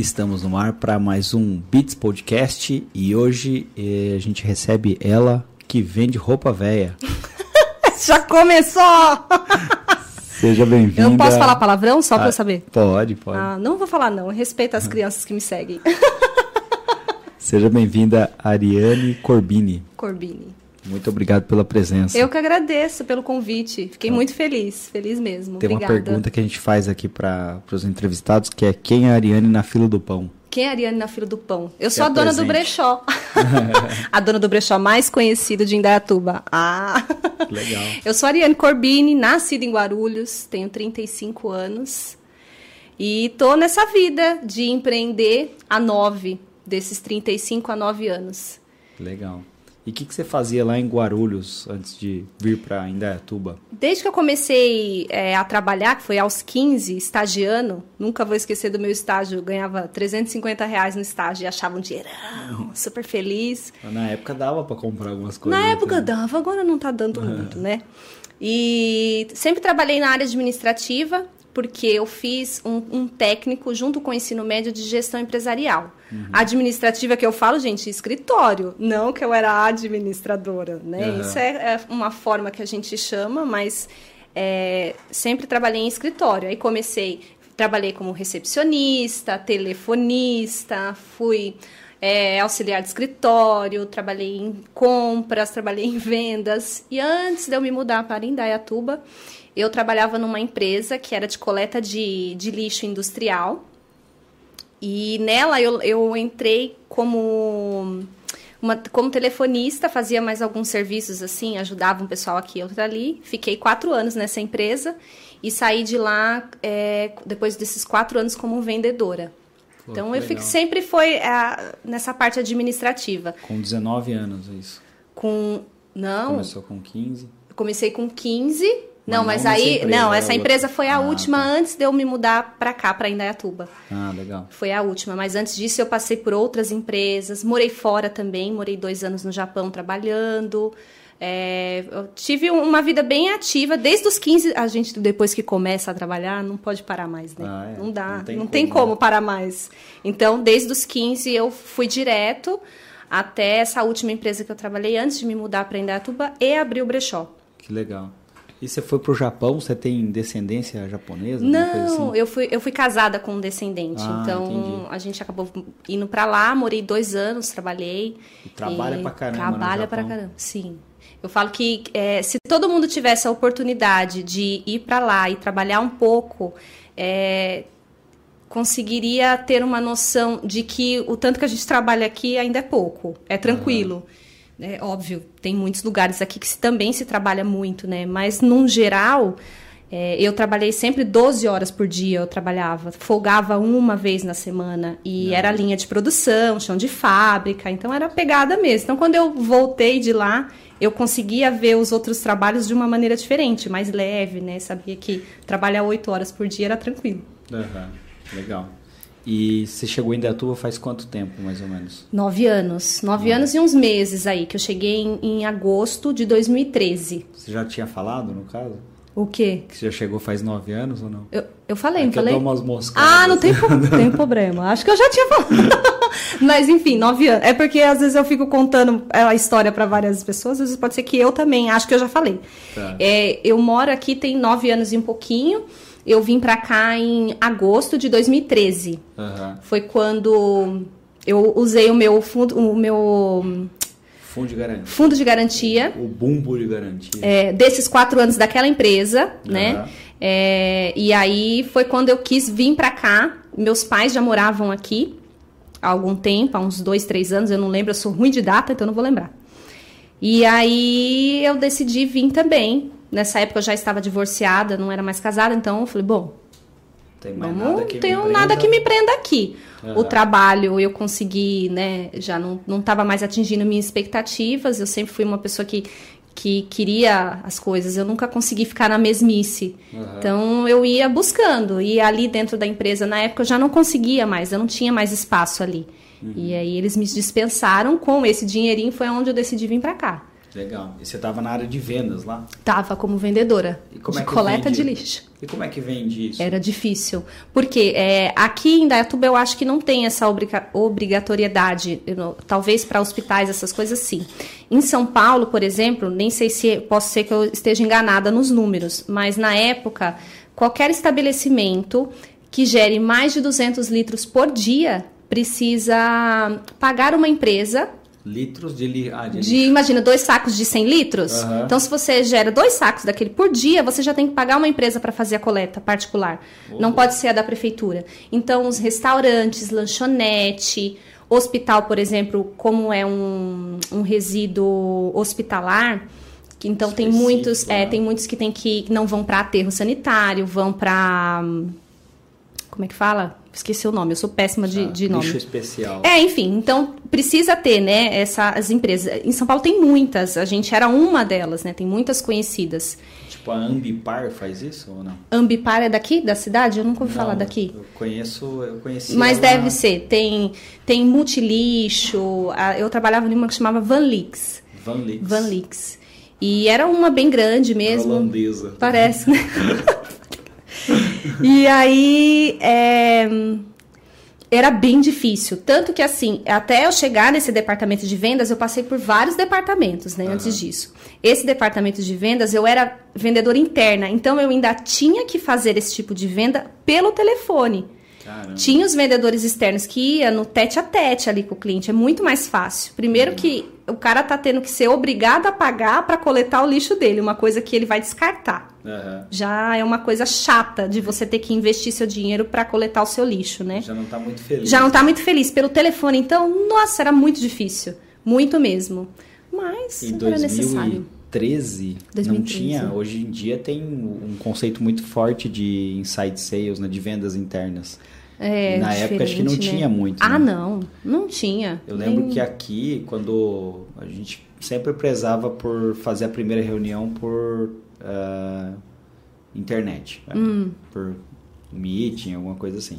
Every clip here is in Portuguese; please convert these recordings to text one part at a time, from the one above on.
Estamos no ar para mais um Beats Podcast e hoje eh, a gente recebe ela que vende roupa velha. Já começou! Seja bem-vinda. Eu não posso falar palavrão só para eu saber? Pode, pode. Ah, não vou falar não, respeita as crianças que me seguem. Seja bem-vinda, Ariane Corbini. Corbini. Muito obrigado pela presença. Eu que agradeço pelo convite. Fiquei muito feliz, feliz mesmo. Tem Obrigada. uma pergunta que a gente faz aqui para os entrevistados, que é quem é a Ariane na fila do pão? Quem é a Ariane na fila do pão? Eu Se sou a dona do apresente. brechó. a dona do brechó mais conhecida de Indaiatuba. Ah! Legal. Eu sou a Ariane Corbini, nascida em Guarulhos, tenho 35 anos. E tô nessa vida de empreender há nove, desses 35 a 9 anos. Legal. E o que, que você fazia lá em Guarulhos antes de vir para Indaiatuba? Desde que eu comecei é, a trabalhar, que foi aos 15, estagiando, nunca vou esquecer do meu estágio, eu ganhava 350 reais no estágio e achava um dinheirão, super feliz. Na época dava para comprar algumas coisas. Na época né? dava, agora não tá dando muito, né? E sempre trabalhei na área administrativa, porque eu fiz um, um técnico junto com o ensino médio de gestão empresarial. Administrativa que eu falo, gente, escritório, não que eu era administradora, né? Aham. Isso é, é uma forma que a gente chama, mas é, sempre trabalhei em escritório. Aí comecei, trabalhei como recepcionista, telefonista, fui é, auxiliar de escritório, trabalhei em compras, trabalhei em vendas. E antes de eu me mudar para Indaiatuba, eu trabalhava numa empresa que era de coleta de, de lixo industrial. E nela eu, eu entrei como, uma, como telefonista, fazia mais alguns serviços assim, ajudava um pessoal aqui e outro ali. Fiquei quatro anos nessa empresa e saí de lá é, depois desses quatro anos como vendedora. Pô, então eu legal. sempre foi ah, nessa parte administrativa. Com 19 anos, é isso. Com. Não, Começou com 15. comecei com 15. Não, Mas não aí. empresa, não, era essa empresa foi a Ah, última tá. antes de eu me mudar pra cá, pra Indaiatuba. Ah, legal. Foi a última, mas antes disso eu passei por outras empresas, morei fora também, morei dois anos no Japão trabalhando. É, eu tive uma vida bem ativa, desde os 15, a gente depois que começa a trabalhar não pode parar mais, né? Ah, é. Não dá, Não não tem tem, como, como, né? parar mais. Então, desde os 15 eu fui direto até essa última empresa que eu trabalhei antes de me mudar para Indaiatuba e abrir o brechó. Que legal. E você foi pro Japão? Você tem descendência japonesa? Não, assim? eu fui, eu fui casada com um descendente. Ah, então entendi. a gente acabou indo pra lá, morei dois anos, trabalhei. E trabalha pra caramba Trabalha Japão. caramba, sim. Eu falo que é, se todo mundo tivesse a oportunidade de ir pra lá e trabalhar um pouco, é, conseguiria ter uma noção de que o tanto que a gente trabalha aqui ainda é pouco, é tranquilo. É óbvio, tem muitos lugares aqui que se- também se trabalha muito, né? Mas, num geral, é, eu trabalhei sempre 12 horas por dia, eu trabalhava. Folgava uma vez na semana. E era linha de produção, chão de fábrica, então era pegada mesmo. Então, quando eu voltei de lá, eu conseguia ver os outros trabalhos de uma maneira diferente, mais leve, né? Sabia que trabalhar 8 horas por dia era tranquilo. Aham, Legal. E você chegou em Indaiatuba faz quanto tempo, mais ou menos? Nove anos. Nove anos e uns meses aí, que eu cheguei em, em agosto de 2013. Você já tinha falado, no caso? O quê? Que você já chegou faz nove anos ou não? Eu, eu falei, É eu falei? dou umas moscadas. Ah, não tem, tem problema. Acho que eu já tinha falado. Mas enfim, nove anos. É porque às vezes eu fico contando a história para várias pessoas, às vezes pode ser que eu também, acho que eu já falei. Tá. É, eu moro aqui tem nove anos e um pouquinho. Eu vim para cá em agosto de 2013. Aham. Foi quando eu usei o meu fundo, o meu Fundo de garantia. fundo de garantia O bumbo de garantia. é, desses quatro anos daquela empresa, né? Aham. É, e aí foi quando eu quis vir pra cá. Meus pais já moravam aqui há algum tempo, há uns dois, três anos, eu não lembro, eu sou ruim de data, então não vou lembrar. E aí eu decidi vir também. Nessa época eu já estava divorciada, não era mais casada, então eu falei, bom, Tem mais nada não que me tenho nada que me prenda aqui. Aham. O trabalho eu consegui, né? Já não não estava mais atingindo minhas expectativas. Eu sempre fui uma pessoa que, que queria as coisas. Eu nunca consegui ficar na mesmice. Aham. Então eu ia buscando. E ali dentro da empresa, na época, eu já não conseguia mais. Eu não tinha mais espaço ali. Uhum. E aí eles me dispensaram com esse dinheirinho. Foi onde eu decidi vir para cá. Legal. E você estava na área de vendas lá? Tava como vendedora E como de é que coleta vende? de lixo. E como é que vende isso? Era difícil. Porque é, aqui em Dayatuba eu acho que não tem essa obriga- obrigatoriedade. Eu talvez para hospitais, essas coisas sim. Em São Paulo, por exemplo, nem sei se posso ser que eu esteja enganada nos números, mas na época, qualquer estabelecimento que gere mais de 200 litros por dia precisa pagar uma empresa Litros de, li... ah, de, de, imagina, dois sacos de 100 litros. Aham. Então, se você gera dois sacos daquele por dia, você já tem que pagar uma empresa para fazer a coleta particular. Não pode ser a da prefeitura. Então, os restaurantes, lanchonete, hospital, por exemplo, como é um, um resíduo hospitalar, então tem muitos, é, né? tem muitos que tem que que não vão para aterro sanitário, vão para como é que fala? Esqueci o nome. Eu sou péssima de, de nome. Lixo especial. É, enfim, então precisa ter, né, essas empresas. Em São Paulo tem muitas, a gente era uma delas, né? Tem muitas conhecidas. Tipo, a Ambipar faz isso ou não? Ambipar é daqui, da cidade? Eu nunca ouvi falar Não, daqui. Eu conheço, eu conheci Mas ela- deve ser. Tem, tem multilixo. a- Eu trabalhava numa que chamava Vanlix. Van Lix. Vanlix. E era uma bem grande mesmo. Holandesa. Parece, né? e aí é, era bem difícil. Tanto que assim, até eu chegar nesse departamento de vendas, eu passei por vários departamentos, né, antes disso. Esse departamento de vendas, eu era vendedora interna, então eu ainda tinha que fazer esse tipo de venda pelo telefone. Caramba. Tinha os vendedores externos que ia no tete a tete ali com o cliente, é muito mais fácil. Primeiro que o cara tá tendo que ser obrigado a pagar para coletar o lixo dele, uma coisa que ele vai descartar. Aham. Já é uma coisa chata de você ter que investir seu dinheiro para coletar o seu lixo, né? Já não tá muito feliz. Já não tá muito feliz pelo telefone, então, nossa, era muito difícil, muito mesmo. Mas Em não era necessário. 2013, não 2013. tinha. Hoje em dia tem um conceito muito forte de inside sales, né, de vendas internas. É, Na época acho que não né? tinha muito. Ah, né? não, não tinha. Eu lembro Nem- que aqui, quando a gente sempre prezava por fazer a primeira reunião por ah, internet, né? Hum. por meeting, alguma coisa assim.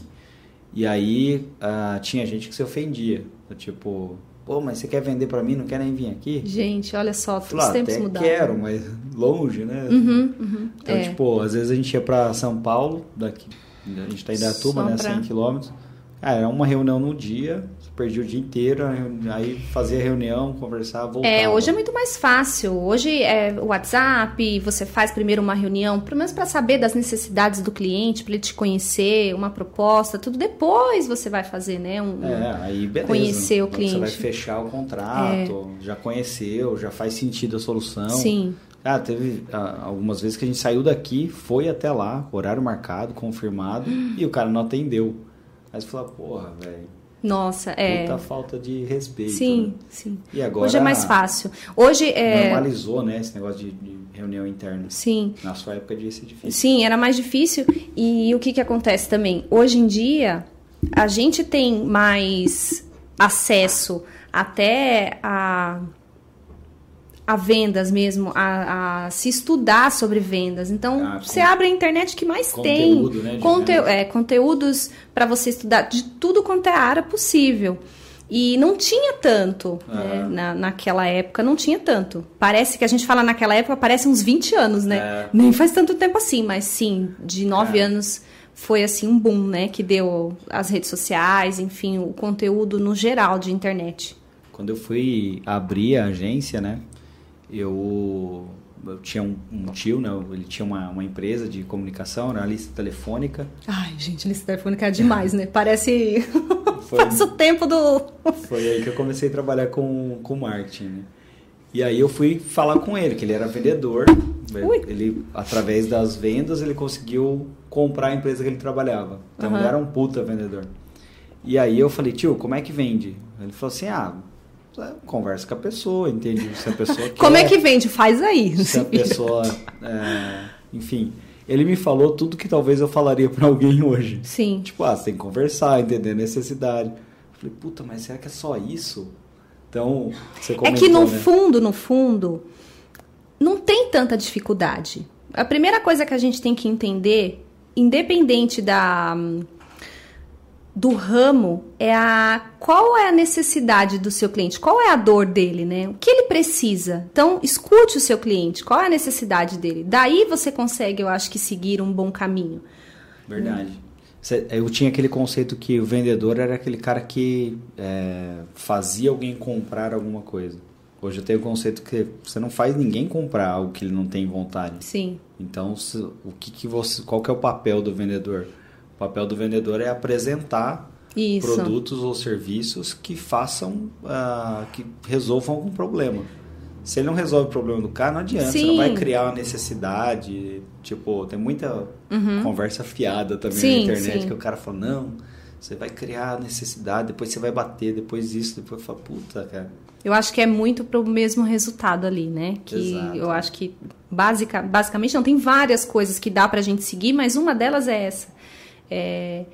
E aí ah, tinha gente que se ofendia, tipo, pô, mas você quer vender pra mim, não quer nem vir aqui? Gente, olha só, os ah, tempos até mudaram. quero, mas longe, né? Uhum, uhum. Então, é. tipo, às vezes a gente ia pra São Paulo, daqui, a gente tá em Datuba, né, pra- 100 quilômetros. Cara, era uma reunião no dia, você perdia o dia inteiro, aí fazia a reunião, conversava, voltava. É, hoje é muito mais fácil. Hoje é o WhatsApp, você faz primeiro uma reunião, pelo menos para saber das necessidades do cliente, para ele te conhecer, uma proposta, tudo depois você vai fazer, né? Um, É, aí beleza. Conhecer o Você vai cliente. É. fechar o contrato, já conheceu, já faz sentido a solução. Sim. Ah, teve ah, algumas vezes que a gente saiu daqui, foi até lá, horário marcado, confirmado, e o cara não atendeu. Aí você fala, porra, velho, Nossa, é. puta falta de respeito. Sim, né? sim. E agora Hoje é mais fácil. Hoje é. normalizou, né, esse negócio de, de reunião interna. Sim. Na sua época devia ser difícil. Sim, era mais difícil. E o que, que acontece também? Hoje em dia, a gente tem mais acesso até a, a vendas mesmo, a, a se estudar sobre vendas. Então, Ah, você abre a internet que mais Conteúdo, tem. né, Conte- é, conteúdos para você estudar de tudo quanto é área possível. E não tinha tanto, né? Na, naquela época não tinha tanto. Parece que a gente fala naquela época, parece uns 20 anos, né? É. Nem faz tanto tempo assim, mas sim, de nove É. anos foi assim um boom, né? Que deu as redes sociais, enfim, o conteúdo no geral de internet. Quando eu fui abrir a agência, né, eu, eu tinha um, um tio, né, ele tinha uma, uma empresa de comunicação, era uma lista telefônica. Ai, gente, lista telefônica é demais, né? Parece. Foi- Passa o tempo do. Foi aí que eu comecei a trabalhar com, com marketing, né? E aí eu fui falar com ele, que ele era vendedor. Ui. Ele, através das vendas, ele conseguiu comprar a empresa que ele trabalhava. Então Aham. ele era um puta vendedor. E aí eu falei, tio, como é que vende? Ele falou assim, ah, conversa com a pessoa, entende? Se a pessoa quer, Como é que vende? Faz aí. se a pessoa, é, enfim, ele me falou tudo que talvez eu falaria para alguém hoje. Sim. Tipo, ah, você tem que conversar, entender a necessidade. Eu falei, puta, mas será que é só isso? Então, você É comentou, que no né? fundo, no fundo, não tem tanta dificuldade. A primeira coisa que a gente tem que entender, independente da do ramo é a qual é a necessidade do seu cliente, qual é a dor dele, né? O que ele precisa. Então, escute o seu cliente, qual é a necessidade dele. Daí você consegue, eu acho que seguir um bom caminho. Verdade. Eu tinha aquele conceito que o vendedor era aquele cara que é, fazia alguém comprar alguma coisa. Hoje eu tenho o conceito que você não faz ninguém comprar algo que ele não tem vontade. Sim. Então, o que, que você, qual que é o papel do vendedor? O papel do vendedor é apresentar Isso. produtos ou serviços que façam, uh, que resolvam algum problema. Se ele não resolve o problema do cara, não adianta. Sim. Você não vai criar uma necessidade. Tipo, tem muita Uhum. conversa fiada também Sim, na internet sim. que o cara fala, não, você vai criar necessidade, depois você vai bater, depois isso, depois fala, puta, cara. Eu acho que é muito pro mesmo resultado ali, né? Que Exato. eu acho que basica, basicamente não tem várias coisas que dá pra gente seguir, mas uma delas é essa. É,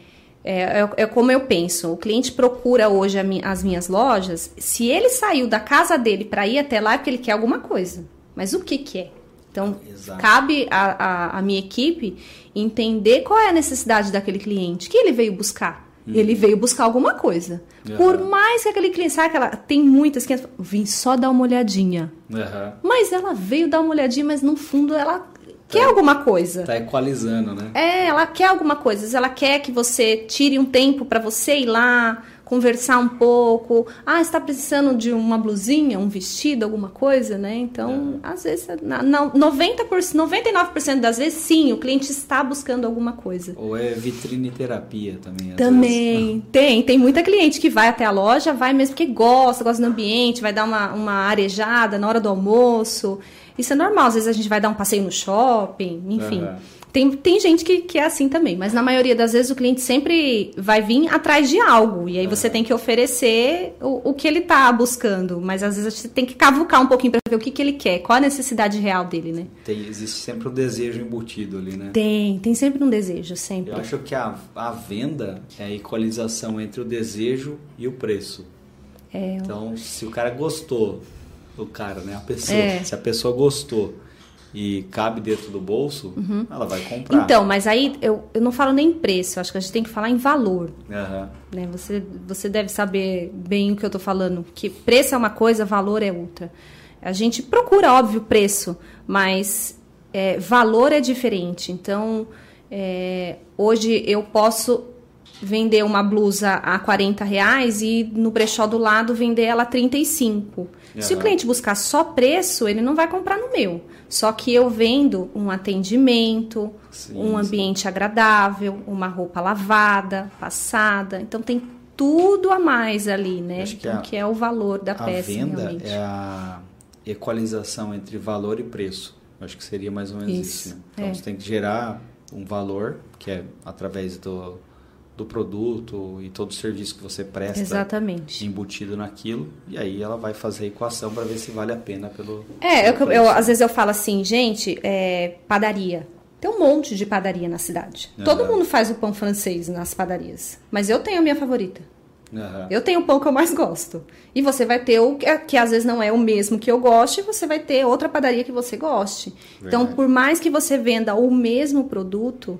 é, é- é como eu penso. O cliente procura hoje a mi- as minhas lojas. Se ele saiu da casa dele para ir até lá, é porque ele quer alguma coisa. Mas o que que é? Então, Exato. cabe a, a, a minha equipe entender qual é a necessidade daquele cliente. Que ele veio buscar? Ele veio buscar alguma coisa. Aham. Por mais que aquele cliente, sabe aquela, tem muitas que vim só dar uma olhadinha. Aham. Mas ela veio dar uma olhadinha, mas no fundo ela quer alguma coisa. Tá equalizando, né? É, ela quer alguma coisa. Ela quer que você tire um tempo para você ir lá, conversar um pouco. Ah, está precisando de uma blusinha, um vestido, alguma coisa, né? Então, às vezes, na, na, 90%, 99% das vezes, sim, o cliente está buscando alguma coisa. Ou é vitrine terapia também. às vezes. Também, tem. Tem muita cliente que vai até a loja, vai mesmo porque gosta, gosta do ambiente, vai dar uma, uma arejada na hora do almoço. Isso é normal, às vezes a gente vai dar um passeio no shopping, enfim. Aham. Tem, tem gente que, que é assim também, mas na maioria das vezes o cliente sempre vai vir atrás de algo. E aí você tem que oferecer o, o que ele tá buscando. Mas às vezes você tem que cavucar um pouquinho para ver o que, que ele quer, qual a necessidade real dele, né? Tem, existe sempre o desejo embutido ali, né? Tem, tem sempre um desejo, sempre. Eu acho que a, a venda é a equalização entre o desejo e o preço. É, Então, se o cara gostou, o cara, né? A pessoa, É. se a pessoa gostou e cabe dentro do bolso, ela vai comprar. Então, mas aí eu, eu não falo nem preço, acho que a gente tem que falar em valor. Aham. Né? Você, você deve saber bem o que eu tô falando, que preço é uma coisa, valor é outra. A gente procura, óbvio, preço, mas é, valor é diferente. Então, é, hoje eu posso vender uma blusa a 40 reais e no brechó do lado vender ela a 35. Se o cliente buscar só preço, ele não vai comprar no meu. Só que eu vendo um atendimento, Sim, um sim. ambiente agradável, uma roupa lavada, passada. Então tem tudo a mais ali, né? Acho que Então, a- que é o valor da A peça venda realmente. é a equalização entre valor e preço. Acho que seria mais ou menos isso. Isso, né? Então é. você tem que gerar um valor, que é através do, do produto e todo o serviço que você presta Exatamente. embutido naquilo, e aí ela vai fazer a equação para ver se vale a pena pelo. É, eu, pelo eu- preço. às vezes eu falo assim, gente, é, padaria. Tem um monte de padaria na cidade. Aham. Todo mundo faz o pão francês nas padarias. Mas eu tenho a minha favorita. Aham. Eu tenho o pão que eu mais gosto. E você vai ter o que, que às vezes não é o mesmo que eu goste, você vai ter outra padaria que você goste. Então, Verdade. por mais que você venda o mesmo produto,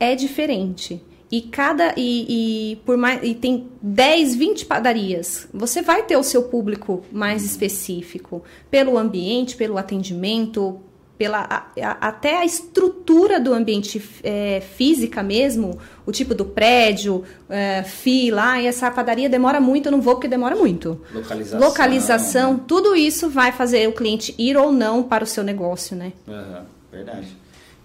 é diferente. E cada e, e por mais e tem 10, 20 padarias. Você vai ter o seu público mais específico pelo ambiente, pelo atendimento, pela a- a- até a estrutura do ambiente é, física mesmo, o tipo do prédio, é, fila, e essa padaria demora muito, eu não vou porque demora muito. Localização. Localização, tudo isso vai fazer o cliente ir ou não para o seu negócio, né? Aham, verdade.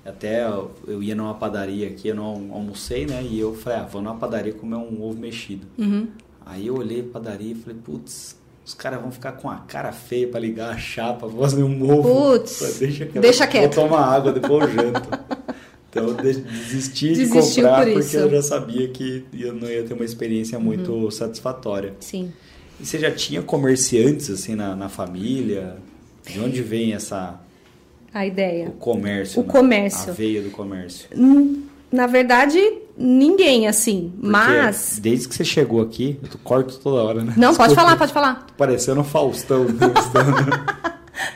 Até eu, eu ia numa padaria aqui, eu não almocei, né? E eu falei, ah, vou numa padaria comer um ovo mexido. Uhum. Aí eu olhei a padaria e falei, putz, os caras vão ficar com a cara feia pra ligar a chapa, vou fazer um ovo. Putz, deixa quieto. deixa quieto. Vou tomar água, depois eu janto. Então eu de- desisti de Desistiu comprar por porque. Uhum. eu já sabia que eu não ia ter uma experiência muito satisfatória. Sim. E você já tinha comerciantes assim na, na família? De onde vem essa A ideia. o comércio? O né? comércio. A veia do comércio. Hum, Na verdade, ninguém assim, Porque mas desde que você chegou aqui, eu corto toda hora, né? não, pode Desculpa. falar, pode falar. Parecendo um Faustão entrevistando.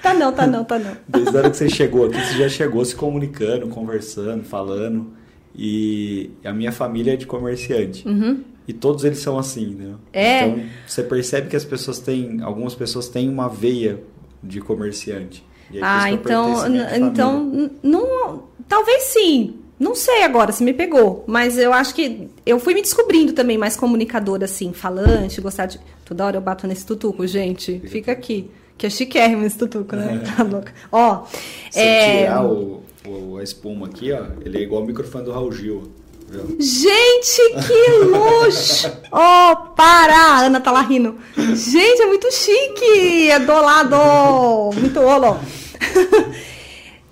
Tá não, tá não, tá não. Desde a hora que você chegou aqui, você já chegou se comunicando, conversando, falando. E a minha família é de comerciante. Uhum. E todos eles são assim, né? É. Então, você percebe que as pessoas têm, algumas pessoas têm uma veia de comerciante. Ah, então, então, não, talvez sim. Não sei agora se me pegou, mas eu acho que eu fui me descobrindo também mais comunicadora, assim, falante, gostar de. Toda hora eu bato nesse tutuco, gente. Fica aqui. Que é chiquérrimo esse tutuco, né? Tá louca. Ó. Se é, tirar o, o- a espuma aqui, ó, ele é igual o microfone do Raul Gil. Viu? Gente, que luxo! Oh, para! A Ana tá lá rindo. Gente, é muito chique! É do lado! Muito rolo!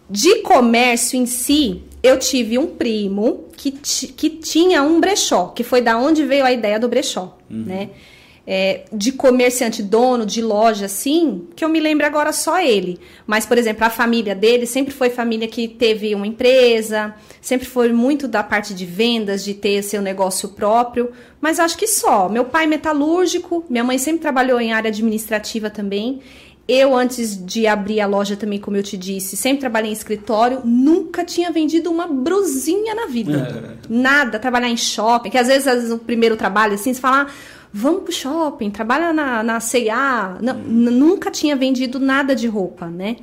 De comércio em si, eu tive um primo que, que tinha um brechó, que foi da onde veio a ideia do brechó, né? É, de comerciante, dono de loja, assim, que eu me lembro agora só ele. Mas, por exemplo, a família dele sempre foi família que teve uma empresa, sempre foi muito da parte de vendas, de ter seu negócio próprio. Mas acho que só. Meu pai metalúrgico, minha mãe sempre trabalhou em área administrativa também. Eu, antes de abrir a loja também, como eu te disse, sempre trabalhei em escritório, nunca tinha vendido uma brusinha na vida. Nada, trabalhar em shopping, que às vezes, às vezes, o primeiro trabalho, assim, você fala, ah, vamos pro shopping, trabalha na, na C&A. Nunca tinha vendido nada de roupa, né?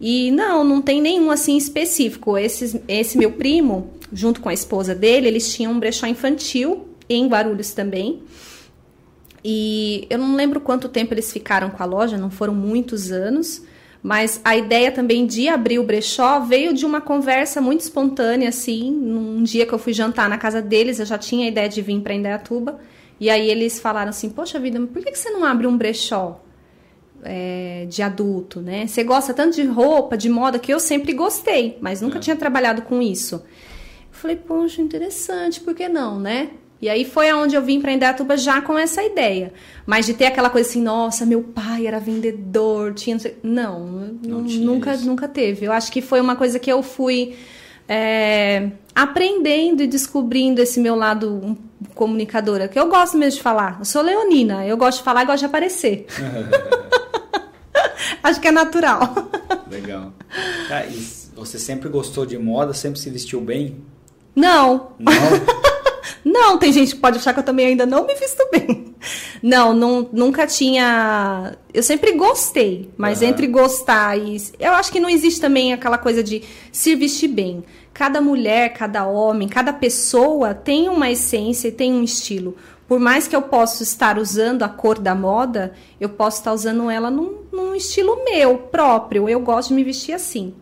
E não, não tem nenhum assim específico. Esses, esse meu primo, junto com a esposa dele, eles tinham um brechó infantil em Guarulhos também. E eu não lembro quanto tempo eles ficaram com a loja, não foram muitos anos, mas a ideia também de abrir o brechó veio de uma conversa muito espontânea, assim. Num dia que eu fui jantar na casa deles, eu já tinha a ideia de vir para Indaiatuba. E aí eles falaram assim: Poxa vida, por que que você não abre um brechó? é, de adulto, né? Você gosta tanto de roupa, de moda, que eu sempre gostei, mas nunca tinha trabalhado com isso. Eu falei, poxa, interessante, por que não, né? E aí foi aonde eu vim para Indaiatuba já com essa ideia. Mas de ter aquela coisa assim, nossa, meu pai era vendedor, tinha... não Não, Não nunca, isso. nunca teve. Eu acho que foi uma coisa que eu fui é, aprendendo e descobrindo esse meu lado comunicadora, que eu gosto mesmo de falar. Eu sou leonina, eu gosto de falar e gosto de aparecer. acho que é natural. Legal. Ah, você sempre gostou de moda, sempre se vestiu bem? Não, Não? Não, tem gente que pode achar que eu também ainda não me visto bem. Não, não nunca tinha. Eu sempre gostei, mas Aham. entre gostar e. Eu acho que não existe também aquela coisa de se vestir bem. Cada mulher, cada homem, cada pessoa tem uma essência e tem um estilo. Por mais que eu possa estar usando a cor da moda, eu posso estar usando ela num, num estilo meu próprio. Eu gosto de me vestir assim.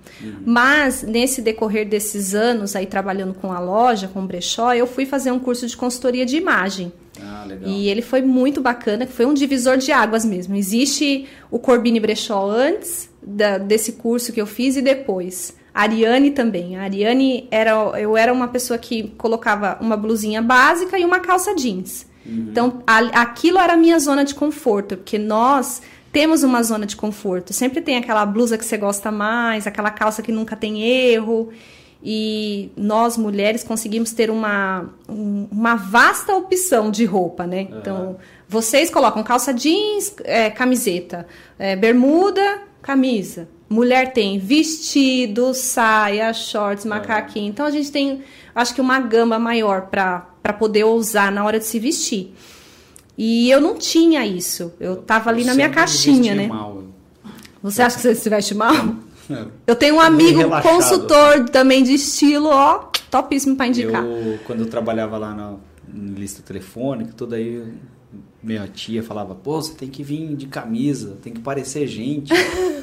Mas nesse decorrer desses anos aí trabalhando com a loja, com o brechó, eu fui fazer um curso de consultoria de imagem. Ah, legal. E ele foi muito bacana, que foi um divisor de águas mesmo. Existe o Corbini Brechó antes da- desse curso que eu fiz e depois. A Ariane também. A Ariane era. Eu era uma pessoa que colocava uma blusinha básica e uma calça jeans. Então, a- aquilo era a minha zona de conforto, porque nós temos uma zona de conforto. Sempre tem aquela blusa que você gosta mais, aquela calça que nunca tem erro. E nós, mulheres, conseguimos ter uma, um- uma vasta opção de roupa, né? Então, vocês colocam calça jeans, é, camiseta, é, bermuda, camisa. Mulher tem vestido, saia, shorts, macaquinho. Então, a gente tem, acho que, uma gama maior para poder usar na hora de se vestir. E eu não tinha isso. Eu tava ali na minha caixinha, né? mal. Você acha que você se veste mal? É. Eu tenho um amigo consultor também de estilo, ó, topíssimo pra indicar. Eu, quando eu trabalhava lá na, em lista telefônica, tudo aí, minha tia falava, pô, você tem que vir de camisa, tem que parecer gente.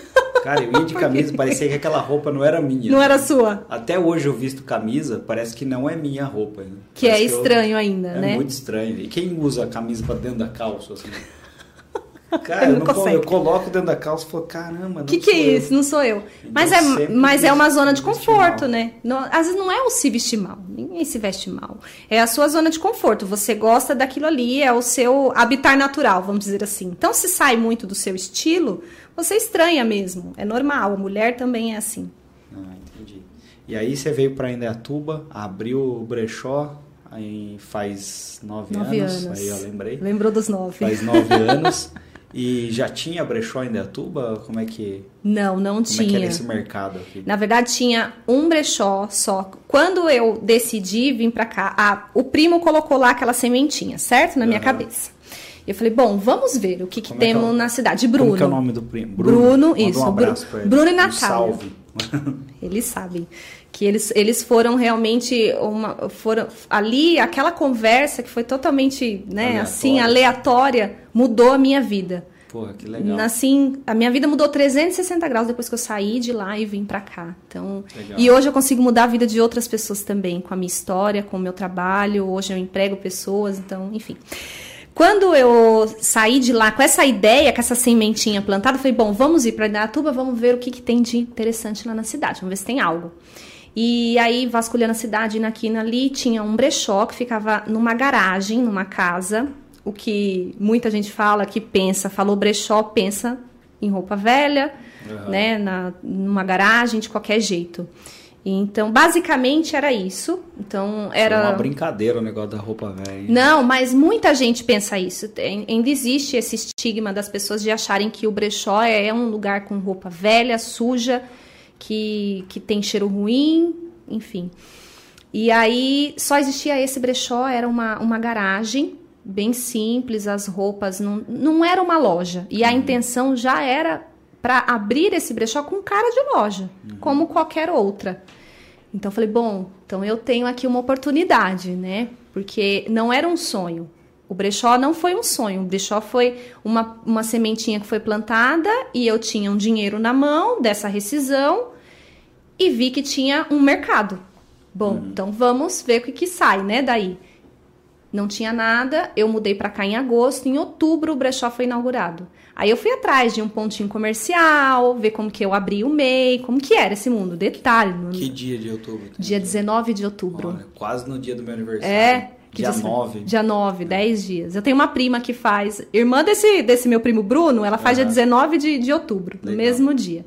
Cara, eu ia de camisa, parecia que aquela roupa não era minha. Não era sua? Até hoje eu visto camisa, parece que não é minha roupa. né? Que é Parece eu- estranho ainda, é né? muito estranho. E quem usa a camisa pra dentro da calça, assim? Cara, eu, não não consegue. eu coloco dentro da calça e falo, caramba, não O que, que é eu. isso? Não sou eu. Mas, é, sempre mas é uma vesti- zona de conforto, né? Não- às vezes não é o se vestir mal. Ninguém se veste mal. É a sua zona de conforto. Você gosta daquilo ali, é o seu habitar natural, vamos dizer assim. Então, se sai muito do seu estilo, você estranha mesmo. É normal. A mulher também é assim. Ah, entendi. E aí você veio pra Indaiatuba, abriu o brechó, aí faz nove, Nove anos, anos. aí eu lembrei. Lembrou dos nove. Faz nove anos. E já tinha brechó em Dayatuba? Como é que Não, não como tinha. é que era esse mercado aqui? Na verdade, tinha um brechó só. Quando eu decidi vir pra cá, a- o primo colocou lá aquela sementinha, certo? Na minha Aham. cabeça. Eu falei, bom, vamos ver o que, que Como é que é temos o- na cidade. Bruno. Como que é o nome do primo? Bruno, Manda isso, Um Bru- abraço pra ele. Bruno e Um Natália. salve. Eles sabem que eles, eles foram realmente uma foram ali aquela conversa que foi totalmente né Aleatória. assim aleatória mudou a minha vida Porra, que legal. assim a minha vida mudou 360 graus depois que eu saí de lá e vim pra cá então Legal. e hoje eu consigo mudar a vida de outras pessoas também com a minha história com o meu trabalho hoje eu emprego pessoas então enfim quando eu saí de lá com essa ideia, com essa sementinha plantada, eu falei, bom, vamos ir para Indaiatuba, vamos ver o que, que tem de interessante lá na cidade, vamos ver se tem algo. E aí, vasculhando a cidade, e ali, tinha um brechó que ficava numa garagem, numa casa, o que muita gente fala, que pensa, falou brechó, pensa em roupa velha, Aham. né, na, numa garagem, de qualquer jeito. Então, basicamente era isso. Então, era... Foi uma brincadeira o negócio da roupa velha. Não, mas muita gente pensa isso. Tem- Ainda existe esse estigma das pessoas de acharem que o brechó é um lugar com roupa velha, suja, que, que tem cheiro ruim, enfim. E aí só existia esse brechó, era uma, uma garagem bem simples, as roupas não, não era uma loja. E a intenção já era para abrir esse brechó com cara de loja, como qualquer outra. Então eu falei, bom, então eu tenho aqui uma oportunidade, né? Porque não era um sonho. O brechó não foi um sonho. O brechó foi uma, uma sementinha que foi plantada e eu tinha um dinheiro na mão dessa rescisão e vi que tinha um mercado. Bom, então vamos ver o que, que sai, né? Daí. Não tinha nada, eu mudei pra cá em agosto, em outubro o brechó foi inaugurado. Aí eu fui atrás de um pontinho comercial, ver como que eu abri o MEI, como que era esse mundo, detalhe. no- Que dia de outubro? Dia 19 de outubro. Olha, quase no dia do meu aniversário. É. que Dia dia- 9. Dia 9, 10 dias. Eu tenho uma prima que faz, irmã desse, desse meu primo Bruno, ela faz dia Aham. 19 de, de outubro, no Legal. mesmo dia.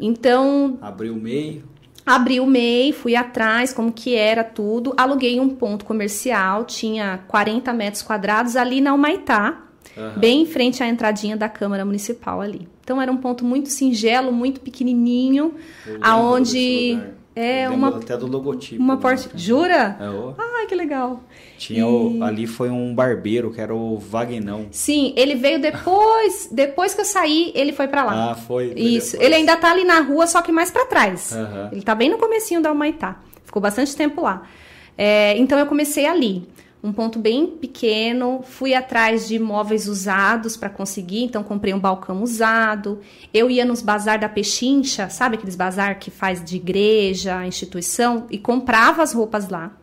Então, Abriu o meio. Abri o MEI, fui atrás, como que era tudo. Aluguei um ponto comercial, tinha 40 metros quadrados ali na Humaitá, Aham. bem em frente à entradinha da Câmara Municipal ali. Então era um ponto muito singelo, muito pequenininho, aonde é uma até do logotipo. uma né? porta. Jura? É, ó. Ai, que legal. Tinha o- ali foi um barbeiro que era o Vagnão. Sim, ele veio depois, depois que eu saí, ele foi pra lá. Ah, foi. foi Isso. depois. Ele ainda tá ali na rua, só que mais pra trás. Aham. Ele tá bem no comecinho da Humaitá. Ficou bastante tempo lá. É, então eu comecei ali. Um ponto bem pequeno, fui atrás de móveis usados para conseguir, então comprei um balcão usado. Eu ia nos bazar da Pechincha, sabe aqueles bazar que faz de igreja, instituição, e comprava as roupas lá.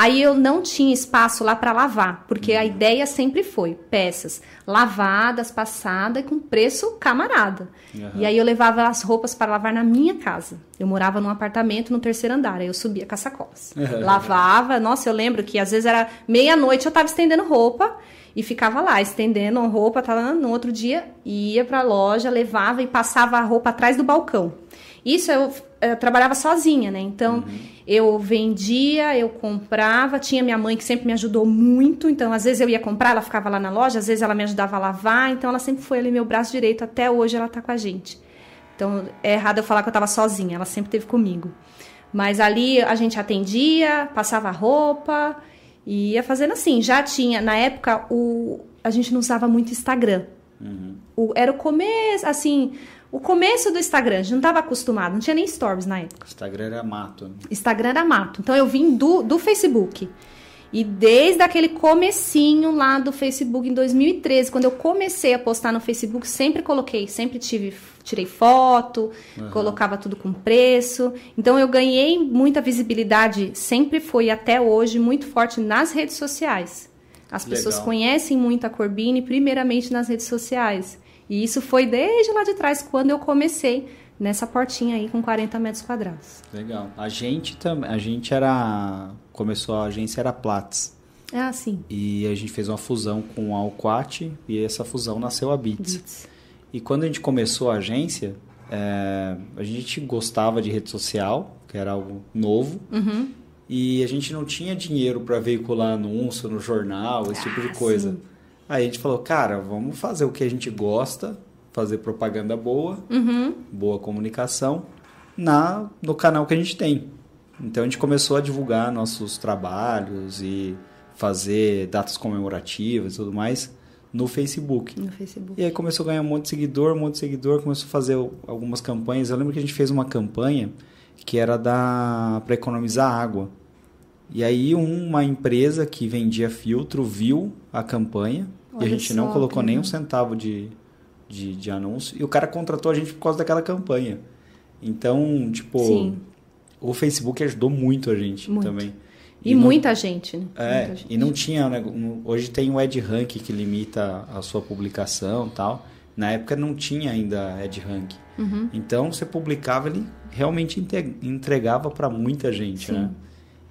Aí eu não tinha espaço lá para lavar, porque a ideia sempre foi peças lavadas, passadas com preço camarada. Aham. E aí eu levava as roupas para lavar na minha casa. Eu morava num apartamento no terceiro andar, aí eu subia com as sacolas. Lavava, nossa, eu lembro que às vezes era meia-noite eu tava estendendo roupa e ficava lá estendendo roupa, tava no outro dia ia para a loja, levava e passava a roupa atrás do balcão. Isso eu, eh, trabalhava sozinha, né? Então eu vendia, eu comprava, tinha minha mãe que sempre me ajudou muito, então às vezes eu ia comprar, ela ficava lá na loja, às vezes ela me ajudava a lavar, então ela sempre foi ali meu braço direito, até hoje ela tá com a gente. Então é errado eu falar que eu tava sozinha, ela sempre esteve comigo. Mas ali a gente atendia, passava roupa e ia fazendo assim. Já tinha, na época, o, a gente não usava muito Instagram. O- era o começo, assim, o começo do Instagram, a gente não estava acostumado, não tinha nem stories na época. Instagram era mato. né? Instagram era mato. Então eu vim do, do Facebook. E desde aquele comecinho lá do Facebook em 2013, quando eu comecei a postar no Facebook, sempre coloquei, sempre tive, tirei foto, colocava tudo com preço. Então eu ganhei muita visibilidade, sempre foi até hoje muito forte nas redes sociais. As pessoas Legal. conhecem muito a Corbine primeiramente nas redes sociais. E isso foi desde lá de trás, quando eu comecei nessa portinha aí com 40 metros quadrados. Legal. A gente também, a gente era começou a agência era Platts Ah, sim. e a gente fez uma fusão com a Alquat e essa fusão nasceu a Bits. E quando a gente começou a agência, é, a gente gostava de rede social, que era algo novo, Uhum. e a gente não tinha dinheiro para veicular anúncio no jornal, esse tipo de Ah, coisa. sim. Aí a gente falou, cara, vamos fazer o que a gente gosta, fazer propaganda boa, Uhum. boa comunicação na no canal que a gente tem. Então a gente começou a divulgar nossos trabalhos e fazer datas comemorativas e tudo mais no Facebook. No Facebook. E aí começou a ganhar um monte de seguidor, um monte de seguidor, começou a fazer algumas campanhas. Eu lembro que a gente fez uma campanha que era da para economizar água. E aí uma empresa que vendia filtro viu a campanha e Olha a gente só, não colocou nem um centavo de, de, de anúncio. E o cara contratou a gente por causa daquela campanha. Então, tipo, Sim. o Facebook ajudou muito a gente Muito. também. E, não- muita gente, né? é, Muita gente. e não tinha. né, Hoje tem o Ed Rank que limita a sua publicação e tal. Na época não tinha ainda Ed Rank. Uhum. Então você publicava, ele realmente entregava para muita gente, Sim. né?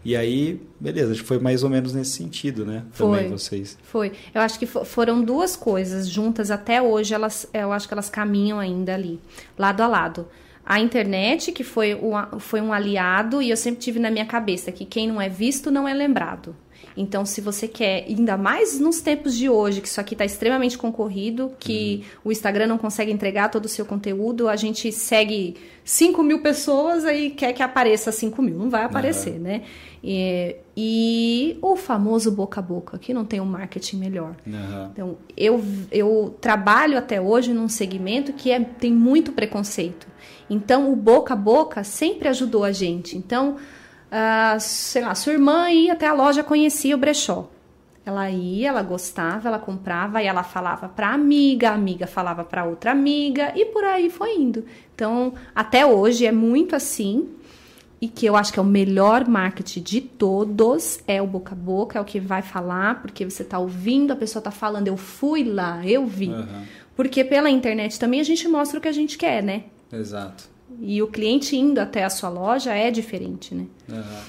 E aí, beleza, acho que foi mais ou menos nesse sentido, né? Foi. Também vocês. Foi. Eu acho que fo- foram duas coisas juntas até hoje, elas, eu acho que elas caminham ainda ali, lado a lado. A internet, que foi, o foi um aliado, e eu sempre tive na minha cabeça que quem não é visto não é lembrado. Então, se você quer, ainda mais nos tempos de hoje, que isso aqui está extremamente concorrido, que o Instagram não consegue entregar todo o seu conteúdo, a gente segue 5 mil pessoas e quer que apareça 5 mil. Não vai aparecer, né? E, e o famoso boca a boca, que não tem um marketing melhor. Aham. Então, eu, eu trabalho até hoje num segmento que é, tem muito preconceito. Então, o boca a boca sempre ajudou a gente. Então, ah, sei lá, sua irmã ia até a loja, conhecia o brechó. Ela ia, ela gostava, ela comprava e ela falava para amiga, a amiga falava para outra amiga e por aí foi indo. Então, até hoje é muito assim e que eu acho que é o melhor marketing de todos é o boca a boca, é o que vai falar, porque você tá ouvindo, a pessoa tá falando, eu fui lá, eu vi. Aham. Porque pela internet também a gente mostra o que a gente quer, né? Exato. E o cliente indo até a sua loja é diferente, né? Aham.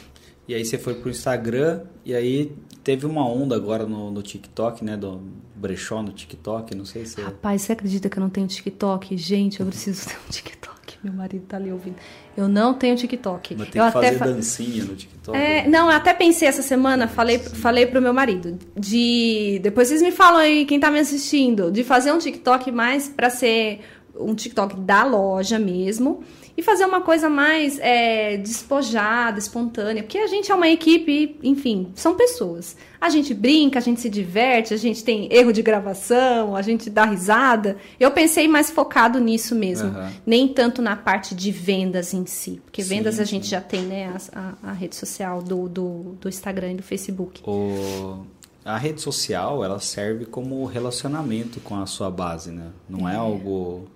E aí você foi pro Instagram e aí teve uma onda agora no, no TikTok, né? Do brechó no TikTok, não sei se... Rapaz, você acredita que eu não tenho TikTok? Gente, eu preciso ter um TikTok. Meu marido tá ali ouvindo. Eu não tenho TikTok. Mas tem eu que fazer fa- dancinha no TikTok. É, não, eu até pensei essa semana, falei, falei pro meu marido, de. Depois vocês me falam aí, quem tá me assistindo, de fazer um TikTok mais pra ser um TikTok da loja mesmo. E fazer uma coisa mais é, despojada, espontânea. Porque a gente é uma equipe, enfim, são pessoas. A gente brinca, a gente se diverte, a gente tem erro de gravação, a gente dá risada. Eu pensei mais focado nisso mesmo. Aham. Nem tanto na parte de vendas em si. Porque Sim, vendas a gente sim. já tem, né? A, a- a rede social do, do, do Instagram e do Facebook. O... A rede social, ela serve como relacionamento com a sua base, né? Não é, algo